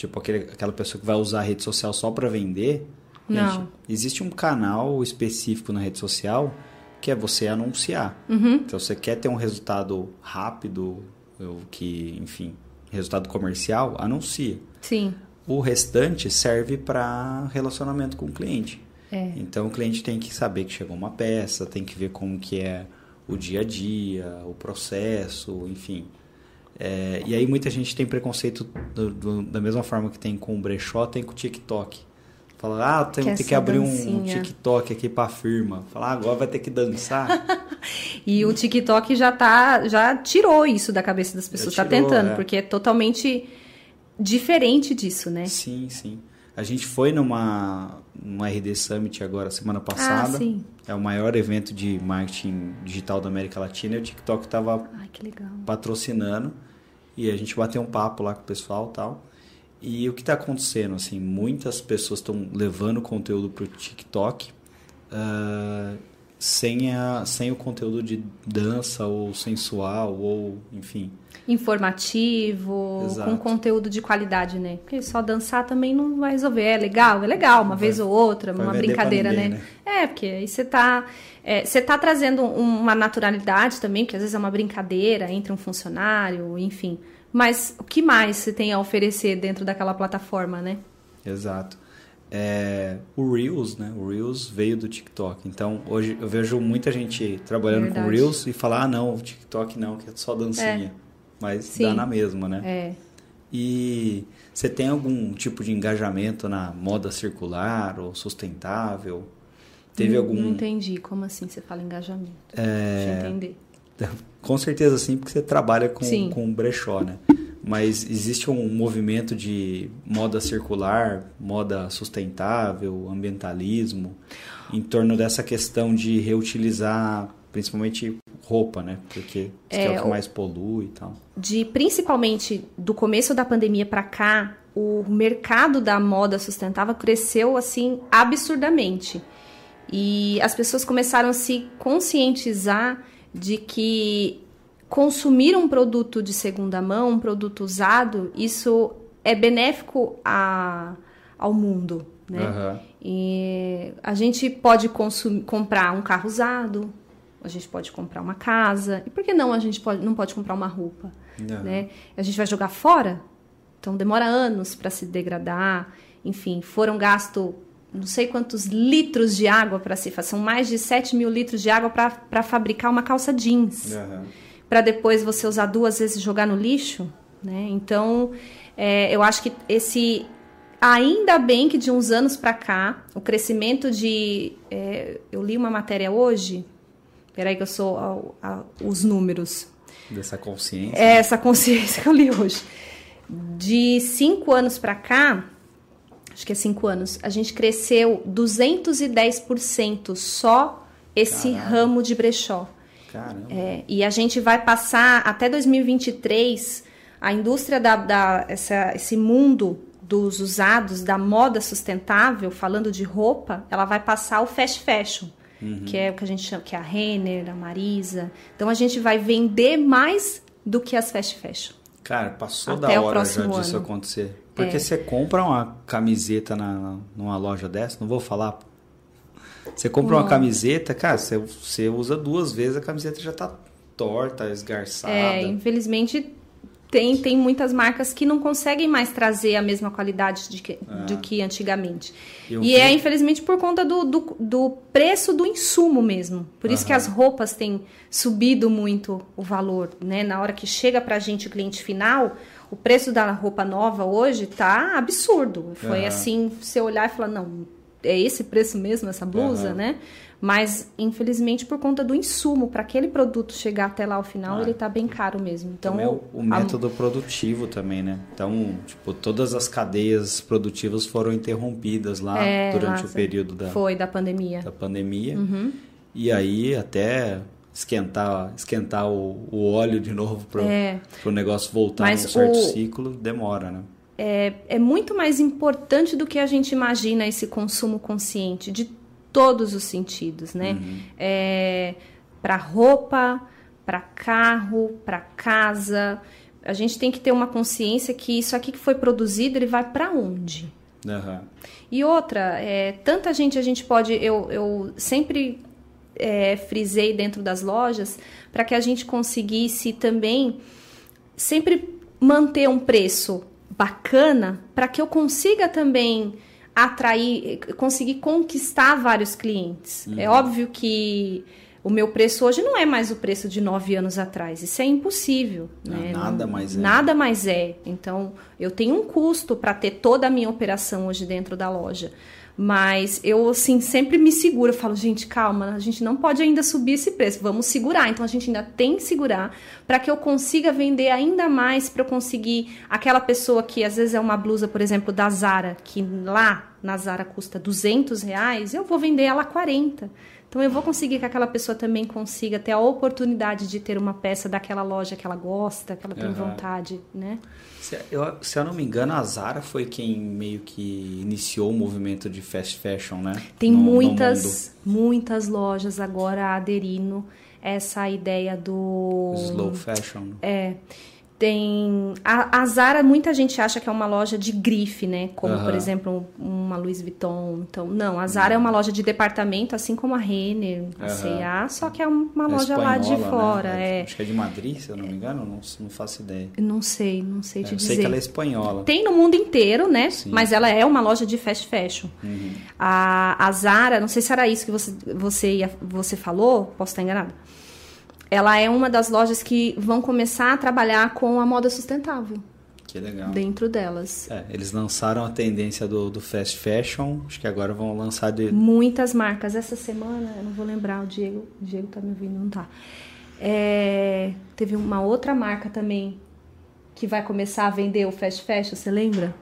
tipo aquele, aquela pessoa que vai usar a rede social só para vender. Não. existe um canal específico na rede social que é você anunciar. Uhum. Então, você quer ter um resultado rápido, que, enfim, resultado comercial, anuncia. Sim. O restante serve para relacionamento com o cliente. É. Então o cliente tem que saber que chegou uma peça, tem que ver como que é o dia a dia, o processo, enfim. É, e aí muita gente tem preconceito do- do- da mesma forma que tem com o brechó, tem com o TikTok. Fala, ah, tem, Quer tem que abrir um dancinha. TikTok aqui pra firma. Fala, ah, agora vai ter que dançar. E o TikTok já tá, já tirou isso da cabeça das pessoas. Já tá tirou, tentando, é. porque é totalmente diferente disso, né? sim, sim. A gente foi numa, numa RD Summit agora, semana passada. Ah, sim. É o maior evento de marketing digital da América Latina e o TikTok estava que patrocinando e a gente bateu um papo lá com o pessoal e tal. E o que está acontecendo? Assim, muitas pessoas estão levando conteúdo para o TikTok ah, sem, a, sem o conteúdo de dança ou sensual ou enfim. Informativo, Exato. com conteúdo de qualidade, né? Porque só dançar também não vai resolver. É legal, é legal, uma Vai- vez ou outra, uma brincadeira, ninguém, né? É, porque aí você tá, é, você tá trazendo uma naturalidade também, porque às vezes é uma brincadeira entre um funcionário, enfim. Mas o que mais você tem a oferecer dentro daquela plataforma, né? Exato. É, o Reels, né? O Reels veio do TikTok. Então, hoje eu vejo muita gente trabalhando com Verdade. Reels e falar, ah, não, o TikTok não, que é só dancinha. Mas Sim. dá na mesma, né? É. E você tem algum tipo de engajamento na moda circular ou sustentável? Teve não, algum. Não entendi. Como assim você fala engajamento? É, Deixa eu entender. Com certeza sim, porque você trabalha com, sim. com brechó, né? Mas existe um movimento de moda circular, moda sustentável, ambientalismo, em torno dessa questão de reutilizar principalmente roupa, né? Porque é, é o que mais polui e tal. De principalmente do começo da pandemia para cá, o mercado da moda sustentável cresceu assim absurdamente. E as pessoas começaram a se conscientizar de que consumir um produto de segunda mão, um produto usado, isso é benéfico a, ao mundo. Né? Uhum. E a gente pode consumir, comprar um carro usado, a gente pode comprar uma casa, e por que não a gente pode, não pode comprar uma roupa? Uhum. Né? A gente vai jogar fora, então demora anos para se degradar. Enfim, foram gastos não sei quantos litros de água para se fazer, são mais de 7 mil litros de água para fabricar uma calça jeans. Uhum para depois você usar duas vezes e jogar no lixo, né? Então, é, eu acho que esse ainda bem que de uns anos para cá o crescimento de é, eu li uma matéria hoje, peraí que eu sou a, a, os números. Dessa consciência, é, essa consciência que eu li hoje, de cinco anos para cá acho que é cinco anos, a gente cresceu 210% só esse Caramba. ramo de brechó. Caramba. É, e a gente vai passar até 2023 a indústria da, da essa, esse mundo dos usados, da moda sustentável, falando de roupa, ela vai passar o fast fashion, uhum. que é o que a gente chama, que é a Renner, a Marisa. Então a gente vai vender mais do que as fast fashion. Cara, passou Até da hora já disso ano. acontecer. Porque é. você compra uma camiseta na, numa loja dessa, não vou falar você compra uma camiseta, cara, você, você usa duas vezes, a camiseta já tá torta, esgarçada. É, infelizmente tem, tem muitas marcas que não conseguem mais trazer a mesma qualidade de que, é. do que antigamente. Eu e vi... é, infelizmente, por conta do, do, do, preço do insumo mesmo. Por isso uhum. que as roupas têm subido muito o valor, né? Na hora que chega pra gente o cliente final, o preço da roupa nova hoje tá absurdo. Foi uhum. assim, você olhar e falar, não, é esse preço mesmo, essa blusa, uhum. né? Mas, infelizmente, por conta do insumo, para aquele produto chegar até lá ao final, ah. ele está bem caro mesmo. Então, também o, o método a... produtivo também, né? Então, tipo, todas as cadeias produtivas foram interrompidas lá é, durante o período da... Foi, da pandemia. Da pandemia. Uhum. E aí, até esquentar, esquentar o, o óleo de novo para é. o negócio voltar Mas num certo o... ciclo, demora, né? é, é muito mais importante do que a gente imagina esse consumo consciente, de todos os sentidos, né? Uhum. É, para roupa, para carro, para casa. A gente tem que ter uma consciência que isso aqui que foi produzido, ele vai para onde? Uhum. E outra, é, tanta gente a gente pode. Eu, eu sempre é, frisei dentro das lojas para que a gente conseguisse também sempre manter um preço bacana para que eu consiga também atrair, conseguir conquistar vários clientes. É uhum. É óbvio que o meu preço hoje não é mais o preço de nove anos atrás. Isso é impossível. Não, né? Nada mais é. Nada mais é. Então, eu tenho um custo para ter toda a minha operação hoje dentro da loja. Mas eu, assim, sempre me seguro. Eu falo, gente, calma, a gente não pode ainda subir esse preço, vamos segurar. Então a gente ainda tem que segurar para que eu consiga vender ainda mais, para eu conseguir aquela pessoa que às vezes é uma blusa, por exemplo, da Zara, que lá na Zara custa 200 reais, eu vou vender ela a 40. Então eu vou conseguir que aquela pessoa também consiga ter a oportunidade de ter uma peça daquela loja que ela gosta, que ela tem uhum. vontade, né? Se eu, se eu não me engano, a Zara foi quem meio que iniciou o movimento de fast fashion, né? Tem no, muitas, no muitas lojas agora aderindo essa ideia do slow fashion. É tem a, a, Zara muita gente acha que é uma loja de grife né? Como por exemplo uma Louis Vuitton então não a Zara é uma loja de departamento assim como a Renner a C&A só que é uma é loja lá de né? fora né? é, acho que é de Madrid se eu não me engano não, não faço ideia. Não sei não sei te é, dizer sei que ela é espanhola. Tem no mundo inteiro né? Sim. mas ela é uma loja de fast fashion. Uhum. a, a Zara não sei se era isso que você você ia, você falou posso estar enganado ela é uma das lojas que vão começar a trabalhar com a moda sustentável. Que legal. Dentro delas. É, eles lançaram a tendência do, do fast fashion, acho que agora vão lançar de... Muitas marcas. Essa semana, eu não vou lembrar, o Diego, o Diego tá me ouvindo, não tá. É, teve uma outra marca também que vai começar a vender o fast fashion, você lembra?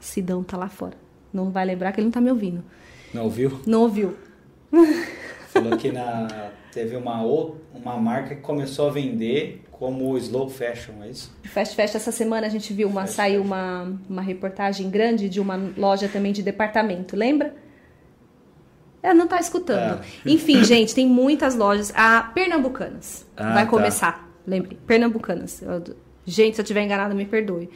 Sidão tá lá fora. Não vai lembrar que ele não tá me ouvindo. Não ouviu? Não ouviu. Falou que na, teve uma, uma marca que começou a vender como slow fashion, é isso? Fast fashion, essa semana a gente viu uma, saiu uma, uma reportagem grande de uma loja também de departamento, lembra? Ela não tá escutando. É. Enfim, gente, tem muitas lojas. A Pernambucanas ah, vai tá. começar. Lembre, Pernambucanas. Gente, se eu estiver enganada, me perdoe.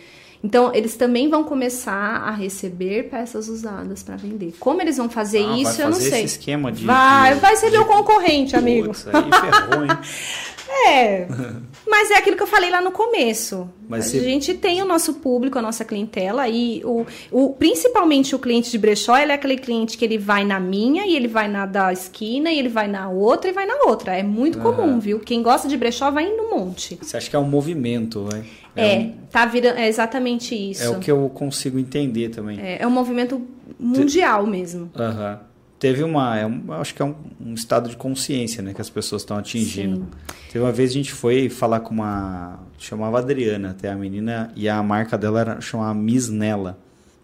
Então, eles também vão começar a receber peças usadas para vender. Como eles vão fazer ah, isso, eu não sei. Esse esquema de, vai, de, vai ser de, meu concorrente, amigo. Putz, aí ferrou, hein? É, mas é aquilo que eu falei lá no começo. Mas a gente tem o nosso público, a nossa clientela e o, o principalmente o cliente de brechó, ele é aquele cliente que ele vai na minha e ele vai na da esquina e ele vai na outra e vai na outra. É muito uhum. comum, viu? Quem gosta de brechó vai no monte. Você acha que é um movimento, né? É, é um... tá virando, é exatamente isso. É o que eu consigo entender também. É, é um movimento mundial mesmo. Aham. Uhum teve uma, é um, acho que é um, um, estado de consciência, né, que as pessoas estão atingindo. Sim. Teve uma vez a gente foi falar com uma, chamava Adriana, até a menina, e a marca dela era chamava Miss Nela.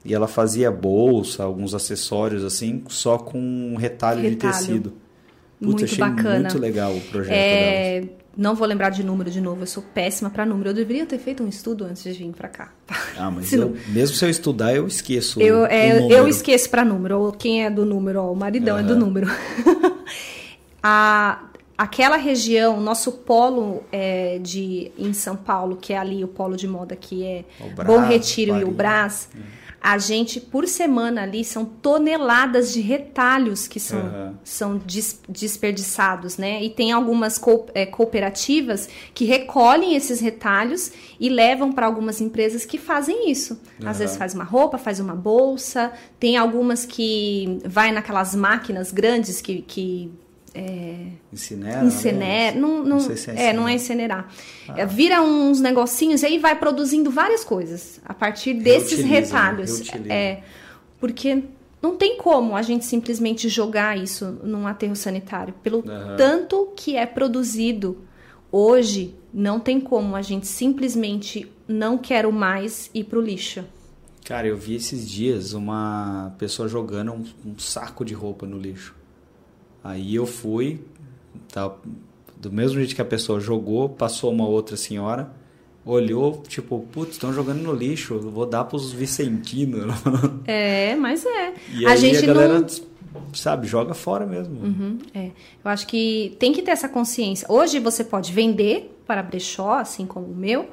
E ela fazia bolsa, alguns acessórios assim, só com retalho, retalho. de tecido. Puta, muito achei bacana. muito legal o projeto é... Delas. Não vou lembrar de número de novo, eu sou péssima para número. Eu deveria ter feito um estudo antes de vir para cá. Ah, mas eu, mesmo se eu estudar, eu esqueço. Eu, é, eu esqueço para número. Ou quem é do número, o maridão uhum. é do número. a, aquela região, nosso polo é, de, em São Paulo, que é ali o polo de moda, que é Brás, Bom Retiro e o Brás. Uhum a gente, por semana ali, são toneladas de retalhos que são, uhum. são des, desperdiçados, né? E tem algumas co é, cooperativas que recolhem esses retalhos e levam para algumas empresas que fazem isso. Uhum. Às vezes faz uma roupa, faz uma bolsa, tem algumas que vai naquelas máquinas grandes que, que é, incinera, incinera não, não, não, sei se é, é não é incinerar. Ah. É, vira uns negocinhos e aí vai produzindo várias coisas a partir desses reutiliza, retalhos. É, porque não tem como a gente simplesmente jogar isso num aterro sanitário. Pelo uhum. tanto que é produzido hoje, não tem como a gente simplesmente não quero mais ir pro lixo. Cara, eu vi esses dias uma pessoa jogando um, um saco de roupa no lixo. Aí eu fui, tá, do mesmo jeito que a pessoa jogou, passou uma outra senhora, olhou, tipo, putz, estão jogando no lixo, vou dar pros vicentinos. É, mas é. E a aí gente a galera, não... sabe, joga fora mesmo. Uhum, é. Eu acho que tem que ter essa consciência. Hoje você pode vender para brechó, assim como o meu,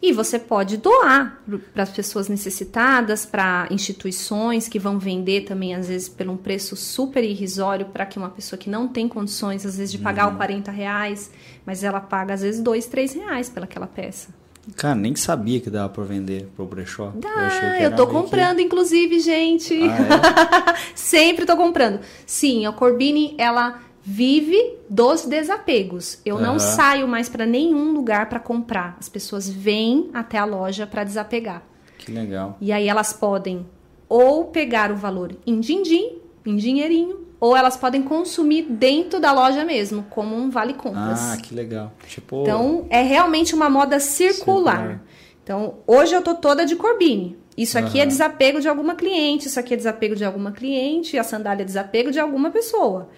e você pode doar para as pessoas necessitadas, para instituições que vão vender também, às vezes, por um preço super irrisório para que uma pessoa que não tem condições, às vezes, de pagar uhum. o 40 reais, mas ela paga, às vezes, 2, 3 reais pelaquela peça. Cara, nem sabia que dava para vender pro brechó. Dá, eu, eu tô comprando, que... inclusive, gente. Ah, é? Sempre tô comprando. Sim, a Corbini, ela vive dos desapegos. Eu uhum. não saio mais para nenhum lugar para comprar. As pessoas vêm até a loja para desapegar. Que legal. E aí elas podem ou pegar o valor em din-din, em dinheirinho, ou elas podem consumir dentro da loja mesmo, como um vale compras. Ah, que legal. Tipo... Então, é realmente uma moda circular. circular. Então, hoje eu tô toda de Corbini. Isso aqui uhum. é desapego de alguma cliente, isso aqui é desapego de alguma cliente, a sandália é desapego de alguma pessoa.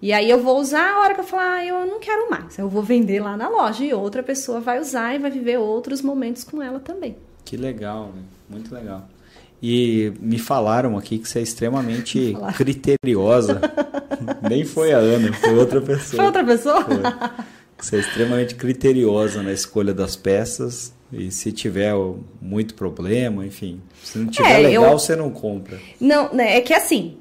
E aí eu vou usar a hora que eu falar, ah, eu não quero mais. Eu vou vender lá na loja e outra pessoa vai usar e vai viver outros momentos com ela também. Que legal, muito legal. E me falaram aqui que você é extremamente criteriosa. Nem foi a Ana, foi outra pessoa. Foi outra pessoa? Foi. Você é extremamente criteriosa na escolha das peças. E se tiver muito problema, enfim. Se não tiver é, legal, eu... você não compra. Não, né, é que assim,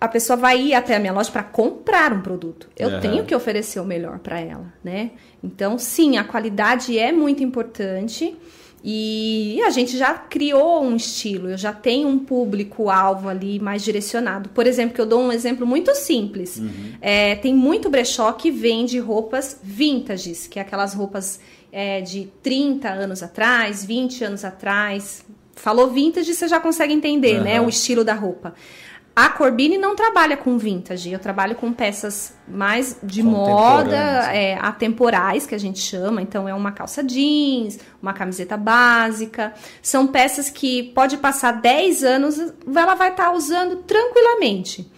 a pessoa vai ir até a minha loja para comprar um produto. Eu uhum. tenho que oferecer o melhor para ela, né? Então, sim, a qualidade é muito importante. E a gente já criou um estilo, eu já tenho um público-alvo ali mais direcionado. Por exemplo, que eu dou um exemplo muito simples. Uhum. É, tem muito brechó que vende roupas vintages, que é aquelas roupas é, de 30 anos atrás, 20 anos atrás. Falou vintage, você já consegue entender, uhum. né? O estilo da roupa A Corbini não trabalha com vintage, eu trabalho com peças mais de moda, é, atemporais, que a gente chama. Então, é uma calça jeans, uma camiseta básica. São peças que pode passar 10 anos, ela vai estar tá usando tranquilamente.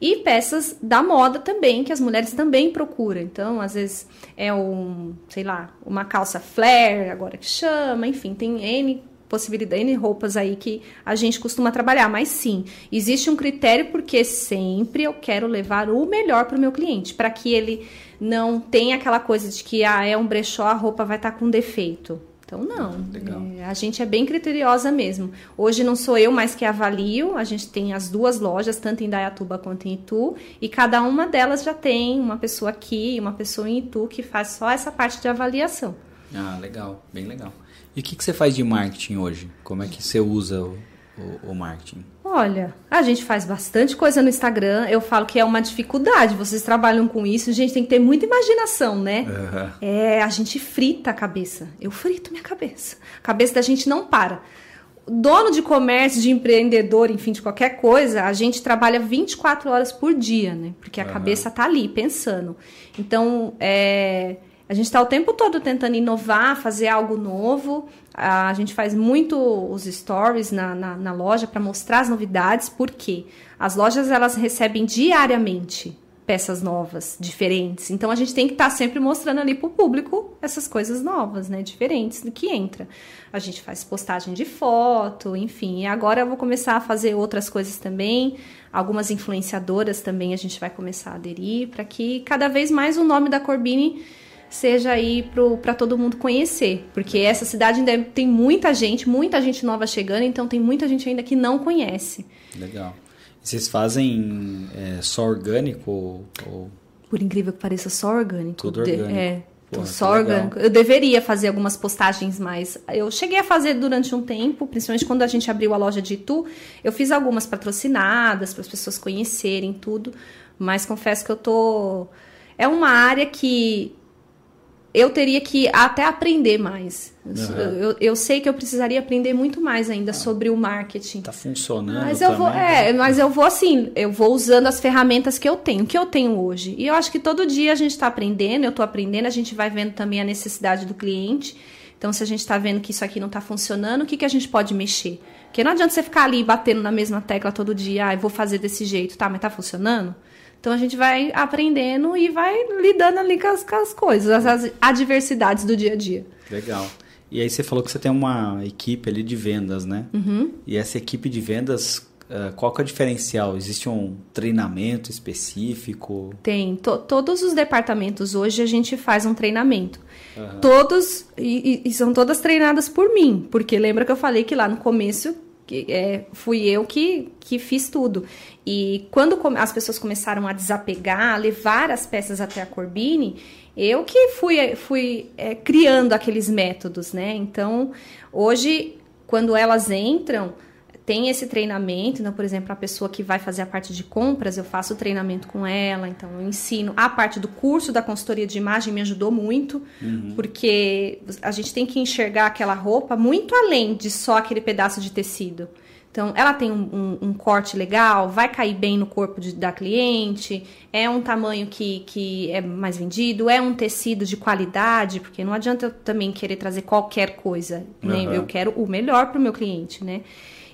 E peças da moda também, que as mulheres também procuram. Então, às vezes é um, sei lá, uma calça flare, agora que chama, enfim, tem N possibilidade, N roupas aí que a gente costuma trabalhar. Mas sim, existe um critério porque sempre eu quero levar o melhor para o meu cliente, para que ele não tenha aquela coisa de que ah, é um brechó, a roupa vai estar tá com defeito. Então, não. Ah, é, a gente é bem criteriosa mesmo. Hoje não sou eu mais que avalio, a gente tem as duas lojas, tanto em Dayatuba quanto em Itu, e cada uma delas já tem uma pessoa aqui e uma pessoa em Itu que faz só essa parte de avaliação. Ah, legal, bem legal. E o que, que você faz de marketing hoje? Como é que você usa o, o, o, marketing? Olha, a gente faz bastante coisa no Instagram. Eu falo que é uma dificuldade. Vocês trabalham com isso, a gente tem que ter muita imaginação, né? Uhum. É, a gente frita a cabeça. Eu frito minha cabeça. A cabeça da gente não para. Dono de comércio, de empreendedor, enfim, de qualquer coisa, a gente trabalha 24 horas por dia, né? Porque a uhum. cabeça tá ali pensando. Então, é a gente está o tempo todo tentando inovar, fazer algo novo. A gente faz muito os stories na, na, na loja para mostrar as novidades, porque as lojas elas recebem diariamente peças novas, diferentes. Então a gente tem que estar tá sempre mostrando ali para o público essas coisas novas, né, diferentes do que entra. A gente faz postagem de foto, enfim. E agora eu vou começar a fazer outras coisas também. Algumas influenciadoras também a gente vai começar a aderir para que cada vez mais o nome da Corbini seja aí para todo mundo conhecer. Porque essa cidade ainda tem muita gente, muita gente nova chegando, então tem muita gente ainda que não conhece. Legal. E vocês fazem é, só orgânico ou... Por incrível que pareça, só orgânico. Tudo orgânico. De, é, Porra, só orgânico. Eu deveria fazer algumas postagens mais. Eu cheguei a fazer durante um tempo, principalmente quando a gente abriu a loja de Itu. Eu fiz algumas patrocinadas para as pessoas conhecerem tudo. Mas confesso que eu tô. É uma área que eu teria que até aprender mais. Uhum. Eu, eu, sei que eu precisaria aprender muito mais ainda ah, sobre o marketing. Tá funcionando. Mas eu também, vou, é, né? mas eu vou assim, eu vou usando as ferramentas que eu tenho, que eu tenho hoje. E eu acho que todo dia a gente está aprendendo, eu estou aprendendo, a gente vai vendo também a necessidade do cliente. Então, se a gente está vendo que isso aqui não está funcionando, o que, que a gente pode mexer? Porque não adianta você ficar ali batendo na mesma tecla todo dia, ah, eu vou fazer desse jeito, tá, mas tá funcionando? Então a gente vai aprendendo e vai lidando ali com as, com as coisas, as adversidades do dia a dia. Legal. E aí você falou que você tem uma equipe ali de vendas, né? Uhum. E essa equipe de vendas, eh, qual que é o diferencial? Existe um treinamento específico? Tem. To todos os departamentos hoje a gente faz um treinamento. Uhum. Todos, e, e, são todas treinadas por mim, porque lembra que eu falei que lá no começo é, fui eu que, que fiz tudo. E quando as pessoas começaram a desapegar, a levar as peças até a Corbini, eu que fui, fui é, criando aqueles métodos, né? Então, hoje, quando elas entram, tem esse treinamento, então, por exemplo, a pessoa que vai fazer a parte de compras, eu faço o treinamento com ela, então eu ensino. A parte do curso da consultoria de imagem me ajudou muito, uhum. porque a gente tem que enxergar aquela roupa muito além de só aquele pedaço de tecido. Então, ela tem um, um, um corte legal, vai cair bem no corpo de, da cliente, é um tamanho que, que é mais vendido, é um tecido de qualidade, porque não adianta eu também querer trazer qualquer coisa, né? Uhum. Eu quero o melhor para o meu cliente, né?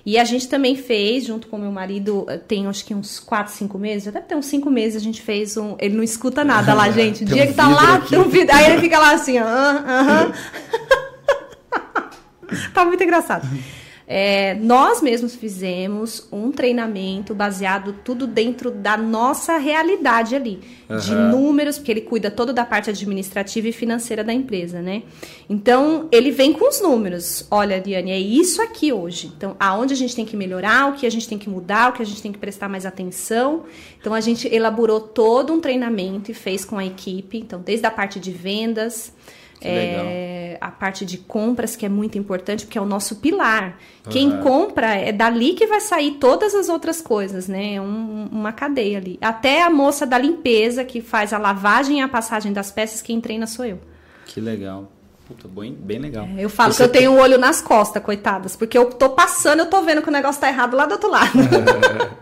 E a gente também fez, junto com meu marido, eh, tem acho que uns 4, 5 meses, já deve ter uns 5 meses, a gente fez um. Ele não escuta nada lá, gente. O dia um que tá lá, aqui. tem um vídeo. Aí ele fica lá assim, aham, aham. tá muito engraçado. É, nós mesmos fizemos um treinamento baseado tudo dentro da nossa realidade ali, uhum. de números, porque ele cuida todo da parte administrativa e financeira da empresa, né? Então, ele vem com os números. Olha, Diane, é isso aqui hoje. Então, aonde a gente tem que melhorar, o que a gente tem que mudar, o que a gente tem que prestar mais atenção. Então, a gente elaborou todo um treinamento e fez com a equipe, então, desde a parte de vendas, é, a parte de compras, que é muito importante, porque é o nosso pilar. Uhum. Quem compra é dali que vai sair todas as outras coisas, né? É um, uma cadeia ali. Até a moça da limpeza, que faz a lavagem e a passagem das peças, quem treina sou eu. Que legal. Puta, bem, bem legal. É, eu falo Você que eu tenho o um olho nas costas, coitadas, porque eu tô passando, eu tô vendo que o negócio tá errado lá do outro lado.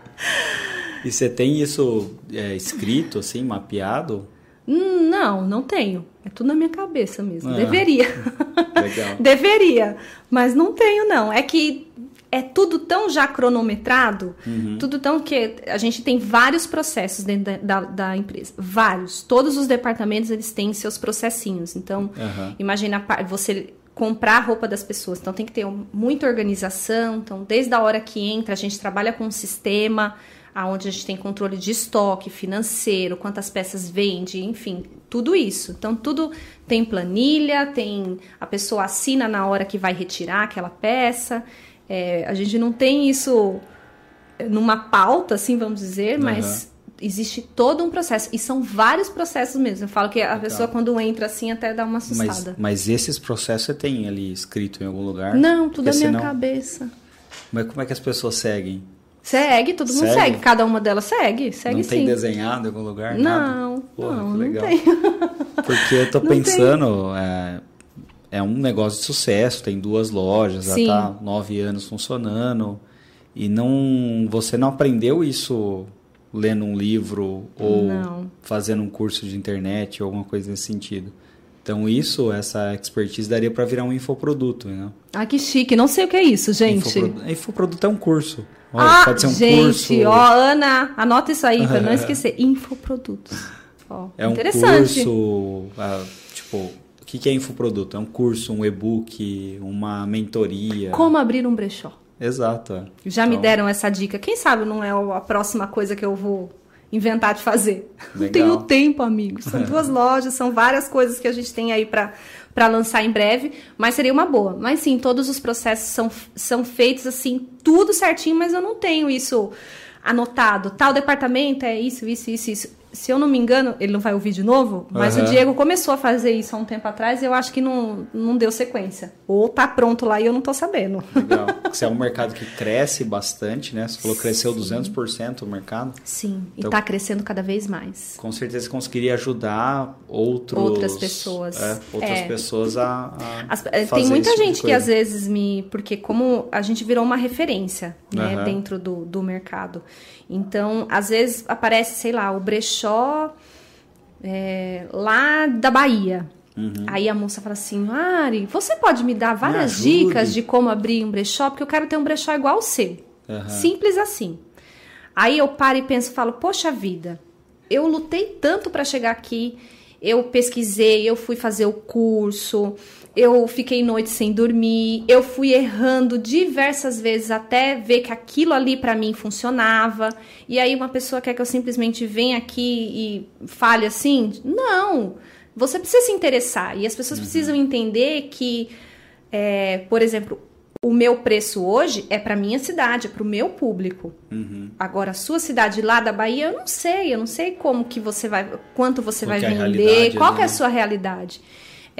E você tem isso é, escrito, assim, mapeado? Hum, Não, não tenho. É tudo na minha cabeça mesmo. Ah. Deveria. Deveria, mas não tenho não. É que é tudo tão já cronometrado, Uhum. tudo tão que a gente tem vários processos dentro da, da, da empresa, vários. Todos os departamentos eles têm seus processinhos. Então, Aham. imagina você comprar a roupa das pessoas. Então tem que ter muita organização. Então, desde a hora que entra, a gente trabalha com um sistema aonde a gente tem controle de estoque financeiro, quantas peças vende, enfim, tudo isso. Então, tudo tem planilha, tem a pessoa assina na hora que vai retirar aquela peça. É, a gente não tem isso numa pauta, assim, vamos dizer, mas existe todo um processo. E são vários processos mesmo. Eu falo que a pessoa, quando entra assim, até dá uma Mas, assustada. mas esses processos você tem ali escrito em algum lugar? Não, tudo na minha senão- cabeça. Mas como é que as pessoas seguem? Segue, todo mundo Segue? segue. Cada uma delas segue, segue não sim. tem desenhado em algum lugar? nada? Não, Porra, não, que não tem. Porque eu tô Não pensando, é, é um negócio de sucesso, tem duas lojas, já Sim. tá nove anos funcionando. E não, você não aprendeu isso lendo um livro ou Não. fazendo um curso de internet ou alguma coisa nesse sentido. Então isso, essa expertise daria para virar um infoproduto, né? Ah, que chique. Não sei o que é isso, gente. Infoprodu- Infoproduto é um curso. Olha, ah, pode ser um gente, curso. ó, Ana, anota isso aí pra não esquecer. Infoprodutos. Ó, É um curso, ah, tipo, o que que é infoproduto? É um curso, um e-book, uma mentoria. Como abrir um brechó. Exato. é. Já me Então, deram essa dica. Quem sabe não é a próxima coisa que eu vou inventar de fazer. Não Legal. tenho tempo, amigo. São duas lojas, são várias coisas que a gente tem aí pra para lançar em breve, mas seria uma boa. Mas sim, todos os processos são, são feitos assim, tudo certinho, mas eu não tenho isso anotado. Tal departamento é isso, isso, isso, isso. Se eu não me engano, ele não vai ouvir de novo, mas Aham. o Diego começou a fazer isso há um tempo atrás e eu acho que não, não deu sequência. Ou tá pronto lá e eu não tô sabendo. Legal. Você é um mercado que cresce bastante, né? Você falou que cresceu 200% o mercado. Sim, e Então- tá crescendo cada vez mais. Com certeza você conseguiria ajudar outros, Outras pessoas. é, outras É. pessoas a, a As- tem muita tipo gente que coisa. às vezes me. Porque, como a gente virou uma referência né, dentro do, do mercado. Então, às vezes aparece, sei lá, o brechó é, lá da Bahia. Uhum. Aí a moça fala assim: Mari, você pode me dar várias ajude." dicas de como abrir um brechó? Porque eu quero ter um brechó igual ao seu. Aham. Simples assim. Aí eu paro e penso, falo, poxa vida, eu lutei tanto para chegar aqui, eu pesquisei, eu fui fazer o curso, eu fiquei noites sem dormir, eu fui errando diversas vezes até ver que aquilo ali para mim funcionava. E aí uma pessoa quer que eu simplesmente venha aqui e fale assim? Não. Você precisa se interessar e as pessoas precisam entender que, é, por exemplo, o meu preço hoje é para minha cidade, é para o meu público. Uhum. Agora, a sua cidade lá da Bahia, eu não sei. Eu não sei como que você vai, quanto você Qual vai é vender, qual que é a né? sua realidade.